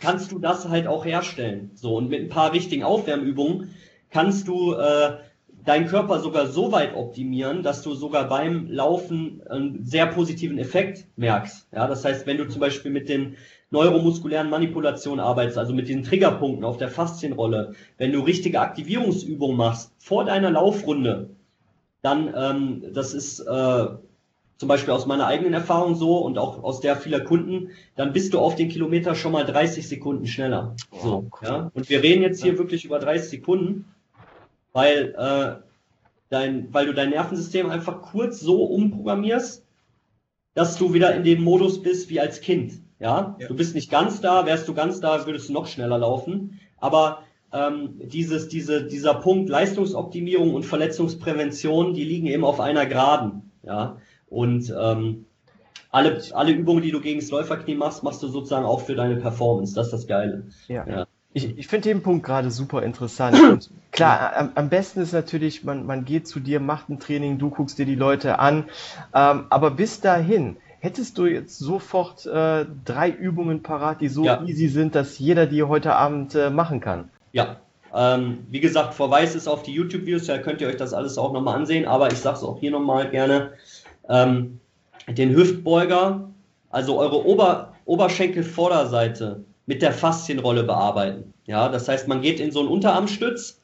kannst du das halt auch herstellen. So, und mit ein paar richtigen Aufwärmübungen kannst du äh, deinen Körper sogar so weit optimieren, dass du sogar beim Laufen einen sehr positiven Effekt merkst. Ja, das heißt, wenn du zum Beispiel mit den neuromuskulären Manipulationen arbeitest, also mit den Triggerpunkten auf der Faszienrolle, wenn du richtige Aktivierungsübungen machst vor deiner Laufrunde, dann, ähm, das ist äh, zum Beispiel aus meiner eigenen Erfahrung so und auch aus der vieler Kunden, dann bist du auf den Kilometer schon mal 30 Sekunden schneller. Wow, so, cool. ja. Und wir reden jetzt hier ja. wirklich über 30 Sekunden, weil äh, dein, weil du dein Nervensystem einfach kurz so umprogrammierst, dass du wieder in dem Modus bist wie als Kind. Ja? ja, du bist nicht ganz da, wärst du ganz da, würdest du noch schneller laufen. Aber ähm, dieses, diese, dieser Punkt Leistungsoptimierung und Verletzungsprävention, die liegen eben auf einer Geraden. Ja? Und ähm, alle, alle Übungen, die du gegen das Läuferknie machst, machst du sozusagen auch für deine Performance. Das ist das Geile. Ja. ja. Ich, ich finde den Punkt gerade super interessant. <clears throat> Und klar, am, am, besten ist natürlich, man, man geht zu dir, macht ein Training, du guckst dir die Leute an. Ähm, aber bis dahin, hättest du jetzt sofort äh, drei Übungen parat, die so ja. easy sind, dass jeder die heute Abend äh, machen kann? Ja, ähm, wie gesagt, Verweis ist auf die YouTube-Videos, da könnt ihr euch das alles auch nochmal ansehen, aber ich sage es auch hier nochmal gerne. Ähm, den Hüftbeuger, also eure Ober Oberschenkelvorderseite mit der Faszienrolle bearbeiten. Ja, das heißt, man geht in so einen Unterarmstütz,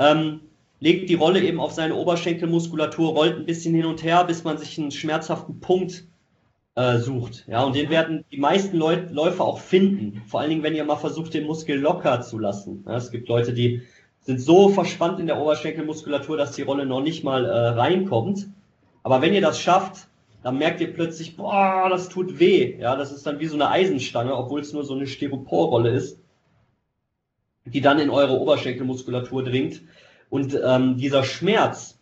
ähm, legt die Rolle eben auf seine Oberschenkelmuskulatur, rollt ein bisschen hin und her, bis man sich einen schmerzhaften Punkt äh, sucht. Ja, und den werden die meisten Leut Läufer auch finden. Vor allen Dingen, wenn ihr mal versucht, den Muskel locker zu lassen. Ja, es gibt Leute, die sind so verspannt in der Oberschenkelmuskulatur, dass die Rolle noch nicht mal äh, reinkommt. Aber wenn ihr das schafft, dann merkt ihr plötzlich, boah, das tut weh. Ja, das ist dann wie so eine Eisenstange, obwohl es nur so eine Styroporrolle ist, die dann in eure Oberschenkelmuskulatur dringt. Und ähm, dieser Schmerz,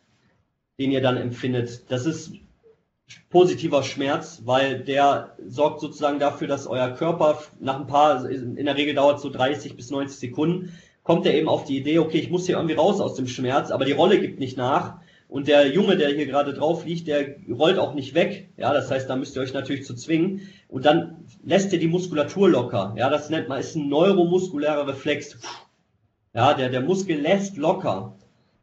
den ihr dann empfindet, das ist positiver Schmerz, weil der sorgt sozusagen dafür, dass euer Körper nach ein paar, in der Regel dauert so 30 bis 90 Sekunden, kommt er eben auf die Idee, okay, ich muss hier irgendwie raus aus dem Schmerz, aber die Rolle gibt nicht nach. Und der Junge, der hier gerade drauf liegt, der rollt auch nicht weg. Ja, das heißt, da müsst ihr euch natürlich zu zwingen. Und dann lässt ihr die Muskulatur locker. Ja, das nennt man, ist ein neuromuskulärer Reflex. Ja, der, der Muskel lässt locker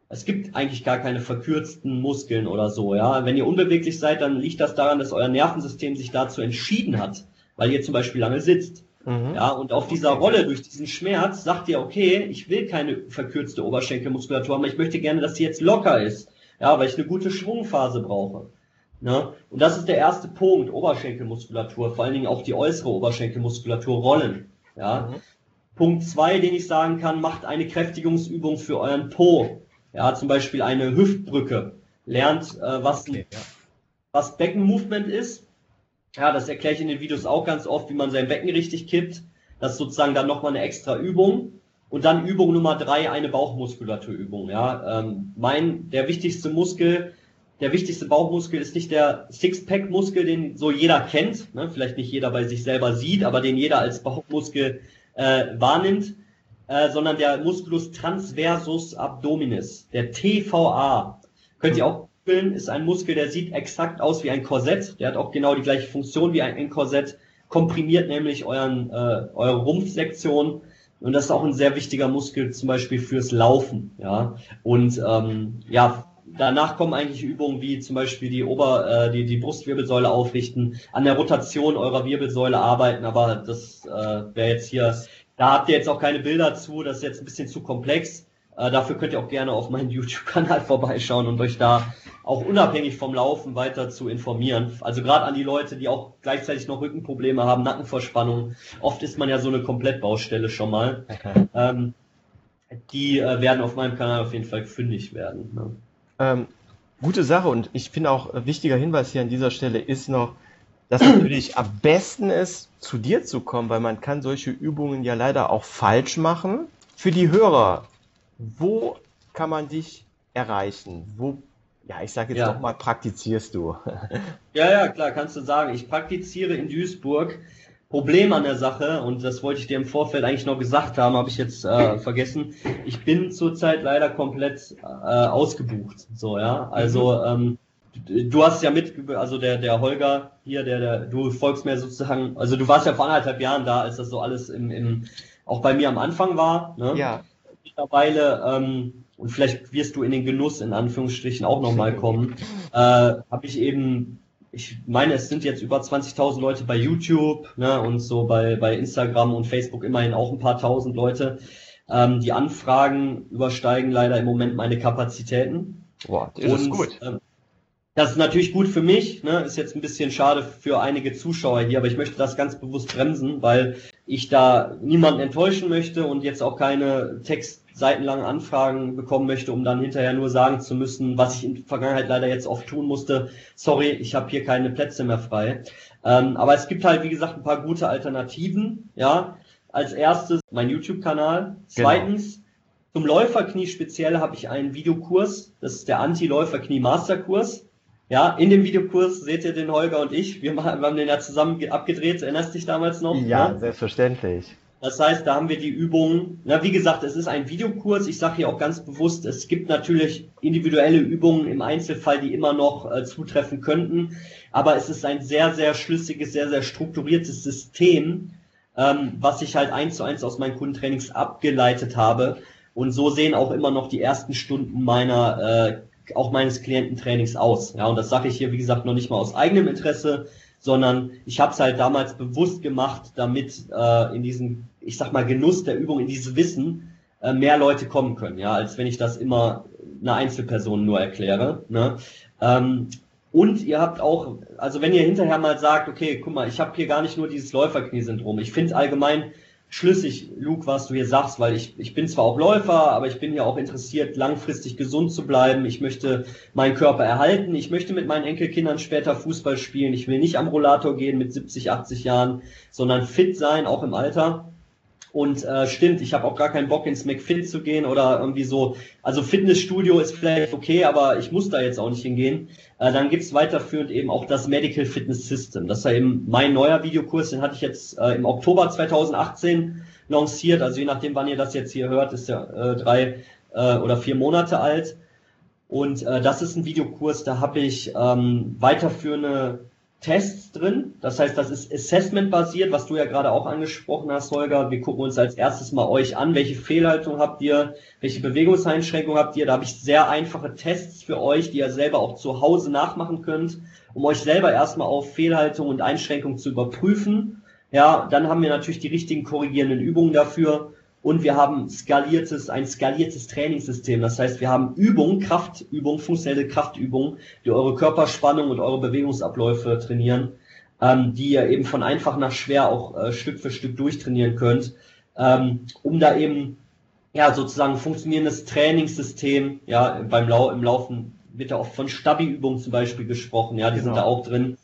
es gibt eigentlich gar keine verkürzten Muskeln oder so, ja. Wenn ihr unbeweglich seid, dann liegt das daran, dass euer Nervensystem sich dazu entschieden hat, weil ihr zum Beispiel lange sitzt. Mhm. Ja, und auf dieser Rolle durch diesen Schmerz sagt ihr, okay, ich will keine verkürzte Oberschenkelmuskulatur haben, ich möchte gerne, dass sie jetzt locker ist. Ja, weil ich eine gute Schwungphase brauche. Ne? Und das ist der erste Punkt, Oberschenkelmuskulatur, vor allen Dingen auch die äußere Oberschenkelmuskulatur rollen. Ja. Mhm. Punkt zwei, den ich sagen kann, macht eine Kräftigungsübung für euren Po. Ja, zum Beispiel eine Hüftbrücke. Lernt, äh, was, okay, ja. was Beckenmovement ist. Ja, das erkläre ich in den Videos auch ganz oft, wie man sein Becken richtig kippt. Das ist sozusagen dann nochmal eine extra Übung. Und dann Übung Nummer drei, eine Bauchmuskulaturübung. Ja, ähm, mein, der wichtigste Muskel, der wichtigste Bauchmuskel ist nicht der Sixpack-Muskel, den so jeder kennt, ne? vielleicht nicht jeder bei sich selber sieht, aber den jeder als Bauchmuskel äh, wahrnimmt, äh, sondern der Musculus transversus abdominis, der TVA. Könnt ihr auch googeln, ist ein Muskel, der sieht exakt aus wie ein Korsett. Der hat auch genau die gleiche Funktion wie ein, Korsett, komprimiert nämlich euren, äh, eure Rumpfsektion. Und das ist auch ein sehr wichtiger Muskel, zum Beispiel fürs Laufen. Ja, und ähm, ja, danach kommen eigentlich Übungen wie zum Beispiel die Ober, äh, die, die Brustwirbelsäule aufrichten, an der Rotation eurer Wirbelsäule arbeiten, aber das äh, wäre jetzt hier da habt ihr jetzt auch keine Bilder zu, das ist jetzt ein bisschen zu komplex. Äh, dafür könnt ihr auch gerne auf meinen <laughs> YouTube-Kanal vorbeischauen und euch da auch unabhängig vom Laufen weiter zu informieren. Also gerade an die Leute, die auch gleichzeitig noch Rückenprobleme haben, Nackenverspannung. Oft ist man ja so eine Komplettbaustelle schon mal. Okay. Ähm, die äh, werden auf meinem Kanal auf jeden Fall fündig werden. Ne? Ähm, gute Sache und ich finde auch ein wichtiger Hinweis hier an dieser Stelle ist noch, dass natürlich am besten ist, zu dir zu kommen, weil man kann solche Übungen ja leider auch falsch machen. Für die Hörer, wo kann man dich erreichen? Wo, ja, ich sage jetzt ja. mal, praktizierst du? <laughs> ja, ja, klar, kannst du sagen. Ich praktiziere in Duisburg. Problem an der Sache, und das wollte ich dir im Vorfeld eigentlich noch gesagt haben, habe ich jetzt äh, vergessen. Ich bin zurzeit leider komplett äh, ausgebucht. So, ja. Also, mhm. ähm, du hast ja mit, also der, der Holger hier, der, der, du folgst mir sozusagen, also du warst ja vor anderthalb Jahren da, als das so alles im, im auch bei mir am Anfang war. Ne? Ja mittlerweile, ähm, und vielleicht wirst du in den Genuss in Anführungsstrichen auch nochmal kommen, äh, habe ich eben, ich meine, es sind jetzt über 20.000 Leute bei YouTube ne, und so bei, bei Instagram und Facebook immerhin auch ein paar tausend Leute. Ähm, die Anfragen übersteigen leider im Moment meine Kapazitäten. Boah, das und, ist gut. Ähm, das ist natürlich gut für mich, ne? ist jetzt ein bisschen schade für einige Zuschauer hier, aber ich möchte das ganz bewusst bremsen, weil ich da niemanden enttäuschen möchte und jetzt auch keine textseitenlangen Anfragen bekommen möchte, um dann hinterher nur sagen zu müssen, was ich in der Vergangenheit leider jetzt oft tun musste, sorry, ich habe hier keine Plätze mehr frei. Ähm, aber es gibt halt, wie gesagt, ein paar gute Alternativen. Ja, Als erstes mein YouTube-Kanal. Genau. Zweitens, genau. zum Läuferknie speziell habe ich einen Videokurs, das ist der Anti-Läuferknie-Masterkurs. Ja, in dem Videokurs seht ihr den Holger und ich. Wir, machen, wir haben den ja zusammen abgedreht. Erinnerst dich damals noch? Ja, ne? selbstverständlich. Das heißt, da haben wir die Übungen. Na, wie gesagt, es ist ein Videokurs. Ich sage hier auch ganz bewusst, es gibt natürlich individuelle Übungen im Einzelfall, die immer noch äh, zutreffen könnten. Aber es ist ein sehr, sehr schlüssiges, sehr, sehr strukturiertes System, ähm, was ich halt eins zu eins aus meinen Kundentrainings abgeleitet habe. Und so sehen auch immer noch die ersten Stunden meiner äh, auch meines Kliententrainings aus. Ja, und das sage ich hier, wie gesagt, noch nicht mal aus eigenem Interesse, sondern ich habe es halt damals bewusst gemacht, damit äh, in diesen, ich sag mal, Genuss der Übung, in dieses Wissen äh, mehr Leute kommen können, ja, als wenn ich das immer einer Einzelperson nur erkläre. Ne? Ähm, und ihr habt auch, also wenn ihr hinterher mal sagt, okay, guck mal, ich habe hier gar nicht nur dieses Läuferknie-Syndrom, ich finde allgemein schlüssig, Luke, was du hier sagst, weil ich, ich bin zwar auch Läufer, aber ich bin ja auch interessiert, langfristig gesund zu bleiben. Ich möchte meinen Körper erhalten. Ich möchte mit meinen Enkelkindern später Fußball spielen. Ich will nicht am Rollator gehen mit 70, 80 Jahren, sondern fit sein, auch im Alter. Und äh, stimmt, ich habe auch gar keinen Bock ins McFit zu gehen oder irgendwie so. Also Fitnessstudio ist vielleicht okay, aber ich muss da jetzt auch nicht hingehen. Äh, dann gibt's weiterführend eben auch das Medical Fitness System. Das ist ja eben mein neuer Videokurs, den hatte ich jetzt äh, im Oktober 2018 lanciert. Also je nachdem, wann ihr das jetzt hier hört, ist ja äh, drei äh, oder vier Monate alt. Und äh, das ist ein Videokurs, da habe ich ähm, weiterführende Tests drin. Das heißt, das ist Assessment-basiert, was du ja gerade auch angesprochen hast, Holger. Wir gucken uns als erstes mal euch an, welche Fehlhaltung habt ihr, welche Bewegungseinschränkungen habt ihr. Da habe ich sehr einfache Tests für euch, die ihr selber auch zu Hause nachmachen könnt, um euch selber erstmal auf Fehlhaltung und Einschränkung zu überprüfen. Ja, dann haben wir natürlich die richtigen korrigierenden Übungen dafür und wir haben skaliertes, ein skaliertes Trainingssystem. Das heißt, wir haben Übungen, Kraftübungen, funktionelle Kraftübungen, die eure Körperspannung und eure Bewegungsabläufe trainieren, ähm, die ihr eben von einfach nach schwer auch äh, Stück für Stück durchtrainieren könnt, ähm, um da eben ja sozusagen funktionierendes Trainingssystem, ja beim Lau im Laufen wird ja oft von Stabi-Übungen zum Beispiel gesprochen, ja, die genau. sind da auch drin.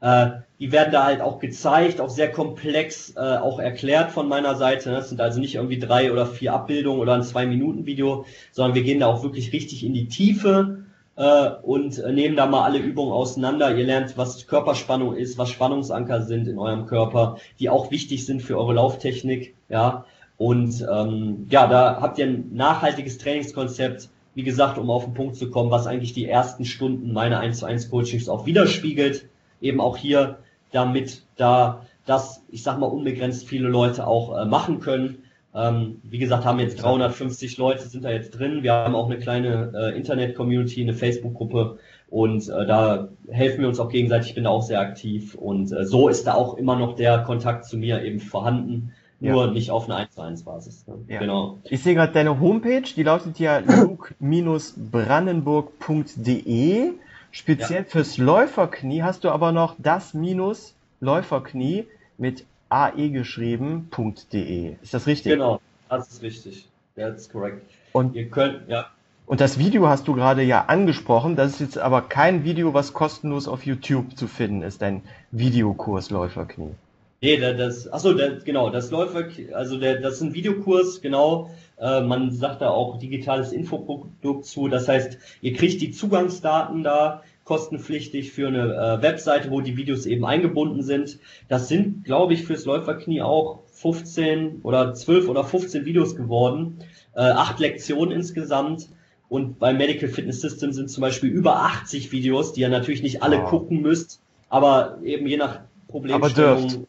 Äh, die werden da halt auch gezeigt, auch sehr komplex äh, auch erklärt von meiner Seite. Das sind also nicht irgendwie drei oder vier Abbildungen oder ein Zwei-Minuten-Video, sondern wir gehen da auch wirklich richtig in die Tiefe äh, und äh, nehmen da mal alle Übungen auseinander. Ihr lernt, was Körperspannung ist, was Spannungsanker sind in eurem Körper, die auch wichtig sind für eure Lauftechnik. Ja, und ähm, ja, da habt ihr ein nachhaltiges Trainingskonzept, wie gesagt, um auf den Punkt zu kommen, was eigentlich die ersten Stunden meiner 1 zu 1 Coachings auch widerspiegelt. Eben auch hier damit da das, ich sag mal, unbegrenzt viele Leute auch äh, machen können. Ähm, wie gesagt, haben jetzt 350 Leute sind da jetzt drin. Wir haben auch eine kleine äh, Internet-Community, eine Facebook-Gruppe und äh, da helfen wir uns auch gegenseitig. Ich bin da auch sehr aktiv und äh, so ist da auch immer noch der Kontakt zu mir eben vorhanden. Ja. Nur nicht auf eine 1 zu 1 Basis. Ne? Ja. Genau. Ich sehe gerade deine Homepage, die lautet ja <laughs> luke-brandenburg.de. Speziell fürs Läuferknie hast du aber noch das minus Läuferknie mit ae geschrieben.de. Ist das richtig? Genau, das ist richtig. That's correct. Und, Ihr könnt, ja, und das Video hast du gerade ja angesprochen. Das ist jetzt aber kein Video, was kostenlos auf YouTube zu finden ist, dein Videokurs Läuferknie. Nee, da- das, achso, der, genau, das Läufer, also der, das ist ein Videokurs, genau. Äh, man sagt da auch digitales Infoprodukt zu. Das heißt, ihr kriegt die Zugangsdaten da kostenpflichtig für eine äh, Webseite, wo die Videos eben eingebunden sind. Das sind, glaube ich, fürs Läuferknie auch 15 oder 12 oder 15 Videos geworden. Äh, acht Lektionen insgesamt. Und bei Medical Fitness System sind zum Beispiel über 80 Videos, die ihr natürlich nicht alle Wow. gucken müsst, aber eben je nach Aber dürft. Problemstellung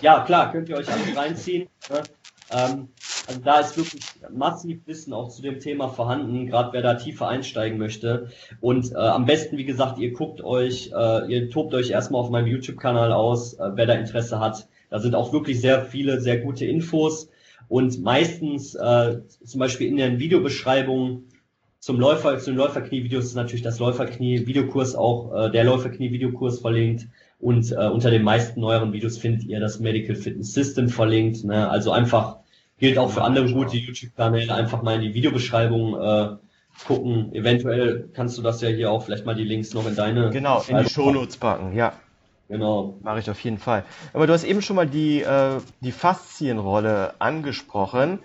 ja, klar, könnt ihr euch alles reinziehen. Ne? Ähm, also da ist wirklich massiv Wissen auch zu dem Thema vorhanden, gerade wer da tiefer einsteigen möchte. Und äh, am besten, wie gesagt, ihr guckt euch, äh, ihr tobt euch erstmal auf meinem YouTube-Kanal aus, äh, wer da Interesse hat. Da sind auch wirklich sehr viele, sehr gute Infos. Und meistens, äh, zum Beispiel in den Videobeschreibungen zum Läufer, zu den Läuferknie-Videos ist natürlich das Läuferknie-Videokurs auch, äh, der Läuferknie-Videokurs verlinkt. Und äh, unter den meisten neueren Videos findet ihr das Medical Fitness System verlinkt. Ne? Also einfach gilt auch für andere gute YouTube-Kanäle. Einfach mal in die Videobeschreibung äh, gucken. Eventuell kannst du das ja hier auch vielleicht mal die Links noch in deine. Genau, in die Shownotes packen, ja. Genau. Mache ich auf jeden Fall. Aber du hast eben schon mal die, äh, die Faszienrolle angesprochen.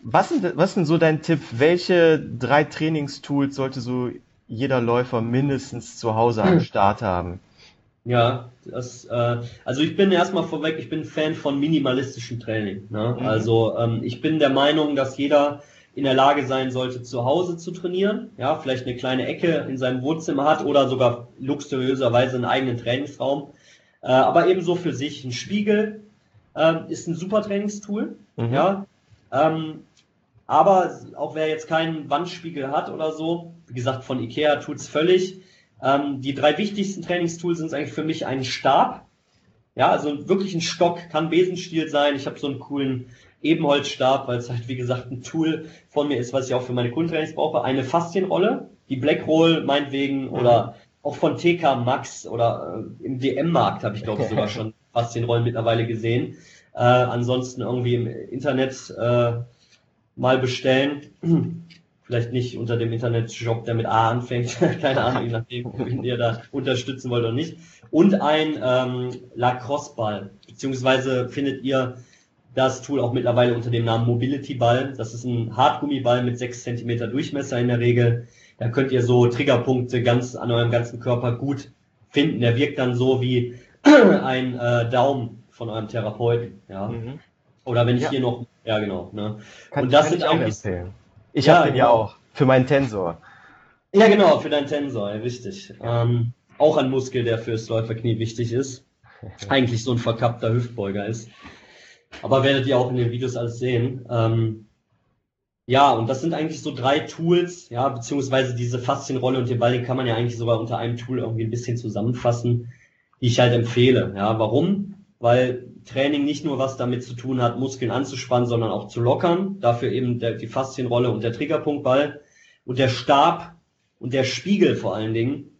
Was, sind, was ist denn so dein Tipp? Welche drei Trainingstools sollte so jeder Läufer mindestens zu Hause am <clears throat> Start haben? Ja, das, äh, also ich bin erstmal vorweg, ich bin Fan von minimalistischem Training. Ne? Mhm. Also ähm, ich bin der Meinung, dass jeder in der Lage sein sollte, zu Hause zu trainieren. Ja, vielleicht eine kleine Ecke in seinem Wohnzimmer hat oder sogar luxuriöserweise einen eigenen Trainingsraum. Äh, aber ebenso für sich ein Spiegel ähm, ist ein super Trainingstool. Mhm. Ja, ähm, aber auch wer jetzt keinen Wandspiegel hat oder so, wie gesagt, von Ikea tut's völlig. Ähm, die drei wichtigsten Trainingstools sind eigentlich für mich ein Stab. Ja, also wirklich ein Stock, kann Besenstiel sein. Ich habe so einen coolen Ebenholzstab, weil es halt, wie gesagt, ein Tool von mir ist, was ich auch für meine Kundentrainings brauche. Eine Faszienrolle, die Blackroll meinetwegen oder auch von TK Max oder äh, im DM-Markt habe ich glaube ich sogar <laughs> schon Faszienrollen mittlerweile gesehen. Äh, ansonsten irgendwie im Internet äh, mal bestellen. Vielleicht nicht unter dem Internetshop, der mit A anfängt. <laughs> Keine Ahnung, je nachdem, wen ihr da unterstützen wollt oder nicht. Und ein ähm, Lacrosse-Ball. Beziehungsweise findet ihr das Tool auch mittlerweile unter dem Namen Mobility Ball. Das ist ein Hartgummiball mit 6 cm Durchmesser in der Regel. Da könnt ihr so Triggerpunkte ganz an eurem ganzen Körper gut finden. Der wirkt dann so wie <clears throat> ein äh, Daumen von eurem Therapeuten. Ja. Mhm. Oder wenn ich Ja. hier noch, ja genau. Ne? Kann, Und das sind eigentlich- empfehlen. Ich Ja, habe den ja genau. auch. Für meinen Tensor. Ja, genau, für deinen Tensor, ja, richtig. Ähm, auch ein Muskel, der fürs Läuferknie wichtig ist. <laughs> Eigentlich so ein verkappter Hüftbeuger ist. Aber werdet ihr auch in den Videos alles sehen. Ähm, ja, und das sind eigentlich so drei Tools, ja, beziehungsweise diese Faszienrolle und den Ball, den kann man ja eigentlich sogar unter einem Tool irgendwie ein bisschen zusammenfassen, die ich halt empfehle. Ja, warum? Weil Training nicht nur was damit zu tun hat, Muskeln anzuspannen, sondern auch zu lockern. Dafür eben der, die Faszienrolle und der Triggerpunktball. Und der Stab und der Spiegel vor allen Dingen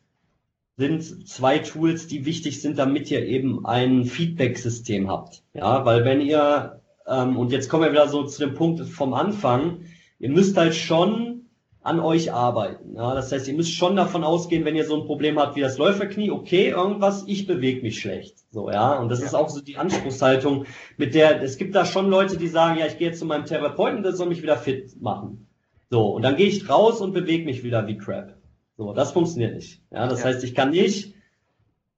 sind zwei Tools, die wichtig sind, damit ihr eben ein Feedback-System habt. Ja, weil wenn ihr, ähm, und jetzt kommen wir wieder so zu dem Punkt vom Anfang, ihr müsst halt schon an euch arbeiten. Ja, das heißt, ihr müsst schon davon ausgehen, wenn ihr so ein Problem habt wie das Läuferknie, okay, irgendwas, ich bewege mich schlecht. So, ja, und das Ja. ist auch so die Anspruchshaltung, mit der, es gibt da schon Leute, die sagen, ja, ich gehe jetzt zu meinem Therapeuten, der soll mich wieder fit machen. So, und dann gehe ich raus und bewege mich wieder wie Crap. So, das funktioniert nicht. Ja, das Ja. heißt, ich kann nicht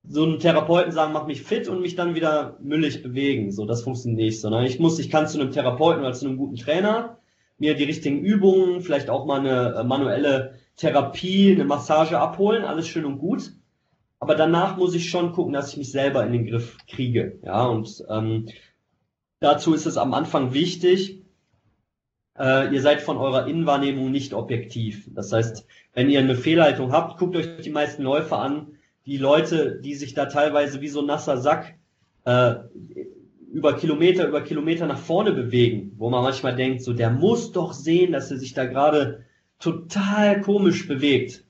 so einem Therapeuten sagen, mach mich fit und mich dann wieder müllig bewegen. So, das funktioniert nicht, sondern ich muss, ich kann zu einem Therapeuten oder zu einem guten Trainer mir die richtigen Übungen, vielleicht auch mal eine äh, manuelle Therapie, eine Massage abholen, alles schön und gut. Aber danach muss ich schon gucken, dass ich mich selber in den Griff kriege. Ja, und ähm, dazu ist es am Anfang wichtig, äh, ihr seid von eurer Innenwahrnehmung nicht objektiv. Das heißt, wenn ihr eine Fehlhaltung habt, guckt euch die meisten Läufer an. Die Leute, die sich da teilweise wie so ein nasser Sack äh, über Kilometer, über Kilometer nach vorne bewegen, wo man manchmal denkt, so, der muss doch sehen, dass er sich da gerade total komisch bewegt.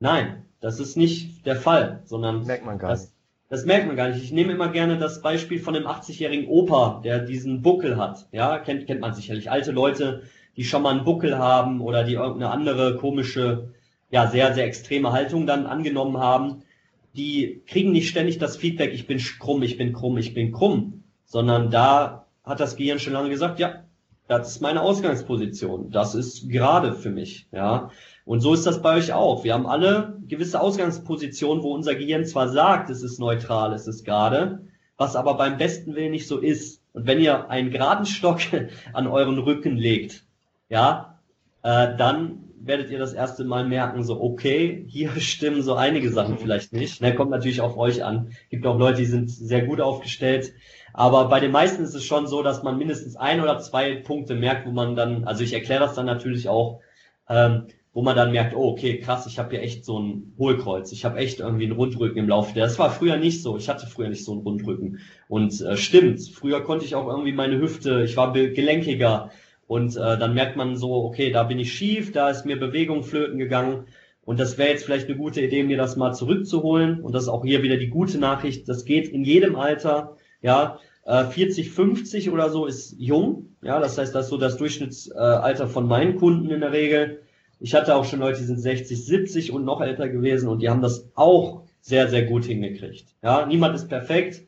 Nein, das ist nicht der Fall, sondern merkt man gar das, nicht. Das merkt man gar nicht. Ich nehme immer gerne das Beispiel von dem 80-jährigen Opa, der diesen Buckel hat. Ja, kennt, kennt man sicherlich. Alte Leute, die schon mal einen Buckel haben oder die irgendeine andere komische, ja, sehr, sehr extreme Haltung dann angenommen haben, die kriegen nicht ständig das Feedback, ich bin krumm, ich bin krumm, ich bin krumm, sondern da hat das Gehirn schon lange gesagt, ja, das ist meine Ausgangsposition, das ist gerade für mich, ja. Und so ist das bei euch auch. Wir haben alle gewisse Ausgangspositionen, wo unser Gehirn zwar sagt, es ist neutral, es ist gerade, was aber beim besten Willen nicht so ist. Und wenn ihr einen geraden Stock <laughs> an euren Rücken legt, ja, äh, dann werdet ihr das erste Mal merken, so, okay, hier <laughs> stimmen so einige Sachen vielleicht nicht. Der kommt natürlich auf euch an. Gibt auch Leute, die sind sehr gut aufgestellt. Aber bei den meisten ist es schon so, dass man mindestens ein oder zwei Punkte merkt, wo man dann, also ich erkläre das dann natürlich auch, ähm, wo man dann merkt, oh, okay, krass, ich habe hier echt so ein Hohlkreuz, ich habe echt irgendwie einen Rundrücken im Laufe. Das war früher nicht so. Ich hatte früher nicht so einen Rundrücken. Und äh, stimmt, früher konnte ich auch irgendwie meine Hüfte, ich war gelenkiger. Und äh, dann merkt man so, okay, da bin ich schief, da ist mir Bewegung flöten gegangen. Und das wäre jetzt vielleicht eine gute Idee, mir das mal zurückzuholen. Und das ist auch hier wieder die gute Nachricht. Das geht in jedem Alter. Ja, äh, 40, 50 oder so ist jung. Ja, das heißt, das ist so das Durchschnittsalter von meinen Kunden in der Regel. Ich hatte auch schon Leute, die sind 60, 70 und noch älter gewesen und die haben das auch sehr, sehr gut hingekriegt. Ja, niemand ist perfekt,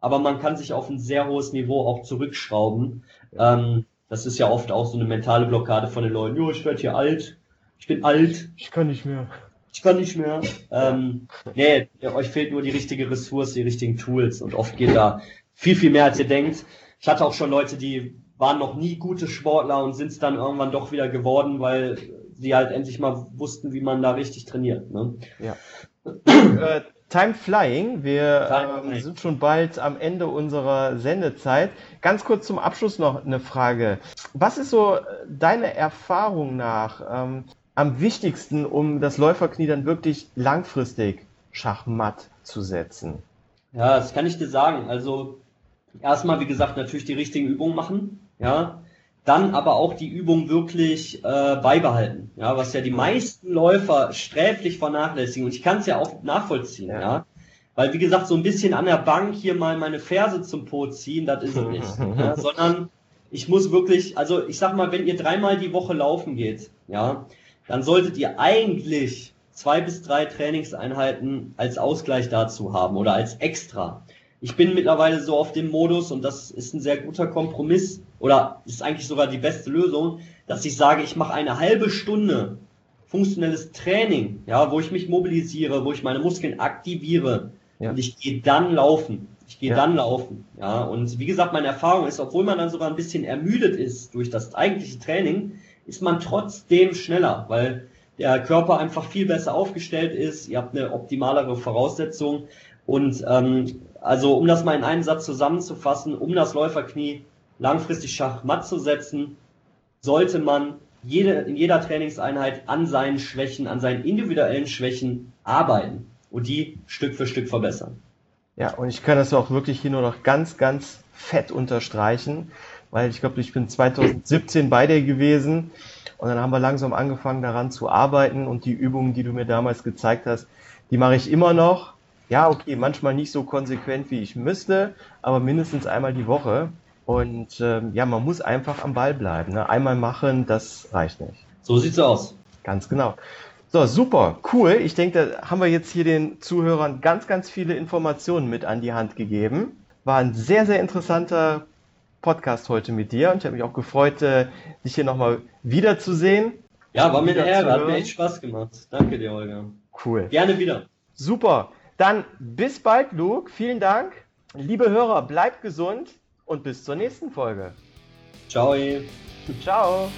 aber man kann sich auf ein sehr hohes Niveau auch zurückschrauben. Ähm, das ist ja oft auch so eine mentale Blockade von den Leuten. Jo, ich werde hier alt. Ich bin alt. Ich kann nicht mehr. Ich kann nicht mehr. Ähm, nee, euch fehlt nur die richtige Ressource, die richtigen Tools und oft geht da viel, viel mehr als ihr denkt. Ich hatte auch schon Leute, die waren noch nie gute Sportler und sind es dann irgendwann doch wieder geworden, weil sie halt endlich mal wussten, wie man da richtig trainiert. Ne? Ja. <clears throat> äh, Time Flying. Wir ähm, sind schon bald am Ende unserer Sendezeit. Ganz kurz zum Abschluss noch eine Frage. Was ist so deine Erfahrung nach ähm, am wichtigsten, um das Läuferknie dann wirklich langfristig schachmatt zu setzen? Ja, das kann ich dir sagen. Also erstmal, wie gesagt, natürlich die richtigen Übungen machen. Ja, dann aber auch die Übung wirklich äh, beibehalten. Ja, was ja die meisten Läufer sträflich vernachlässigen. Und ich kann es ja auch nachvollziehen, ja. ja. Weil, wie gesagt, so ein bisschen an der Bank hier mal meine Ferse zum Po ziehen, das ist es nicht. <laughs> ja, sondern ich muss wirklich, also ich sag mal, wenn ihr dreimal die Woche laufen geht, ja, dann solltet ihr eigentlich zwei bis drei Trainingseinheiten als Ausgleich dazu haben oder als extra. Ich bin mittlerweile so auf dem Modus und das ist ein sehr guter Kompromiss oder ist eigentlich sogar die beste Lösung, dass ich sage, ich mache eine halbe Stunde funktionelles Training, ja, wo ich mich mobilisiere, wo ich meine Muskeln aktiviere ja. und ich gehe dann laufen. Ich gehe ja. dann laufen, ja. Und wie gesagt, meine Erfahrung ist, obwohl man dann sogar ein bisschen ermüdet ist durch das eigentliche Training, ist man trotzdem schneller, weil der Körper einfach viel besser aufgestellt ist. Ihr habt eine optimalere Voraussetzung und ähm, also um das mal in einem Satz zusammenzufassen, um das Läuferknie langfristig schachmatt zu setzen, sollte man jede, in jeder Trainingseinheit an seinen Schwächen, an seinen individuellen Schwächen arbeiten und die Stück für Stück verbessern. Ja, und ich kann das auch wirklich hier nur noch ganz, ganz fett unterstreichen, weil ich glaube, ich bin 2017 bei dir gewesen und dann haben wir langsam angefangen daran zu arbeiten und die Übungen, die du mir damals gezeigt hast, die mache ich immer noch. Ja, okay, manchmal nicht so konsequent, wie ich müsste, aber mindestens einmal die Woche. Und ähm, ja, man muss einfach am Ball bleiben. Ne? Einmal machen, das reicht nicht. So sieht's aus. Ganz genau. So, super, cool. Ich denke, da haben wir jetzt hier den Zuhörern ganz, ganz viele Informationen mit an die Hand gegeben. War ein sehr, sehr interessanter Podcast heute mit dir und ich habe mich auch gefreut, äh, dich hier nochmal wiederzusehen. Ja, war mir der Ehre, hat mir echt Spaß gemacht. Danke dir, Olga. Cool. Gerne wieder. Super. Dann bis bald, Luke. Vielen Dank. Liebe Hörer, bleibt gesund und bis zur nächsten Folge. Ciao. Ciao.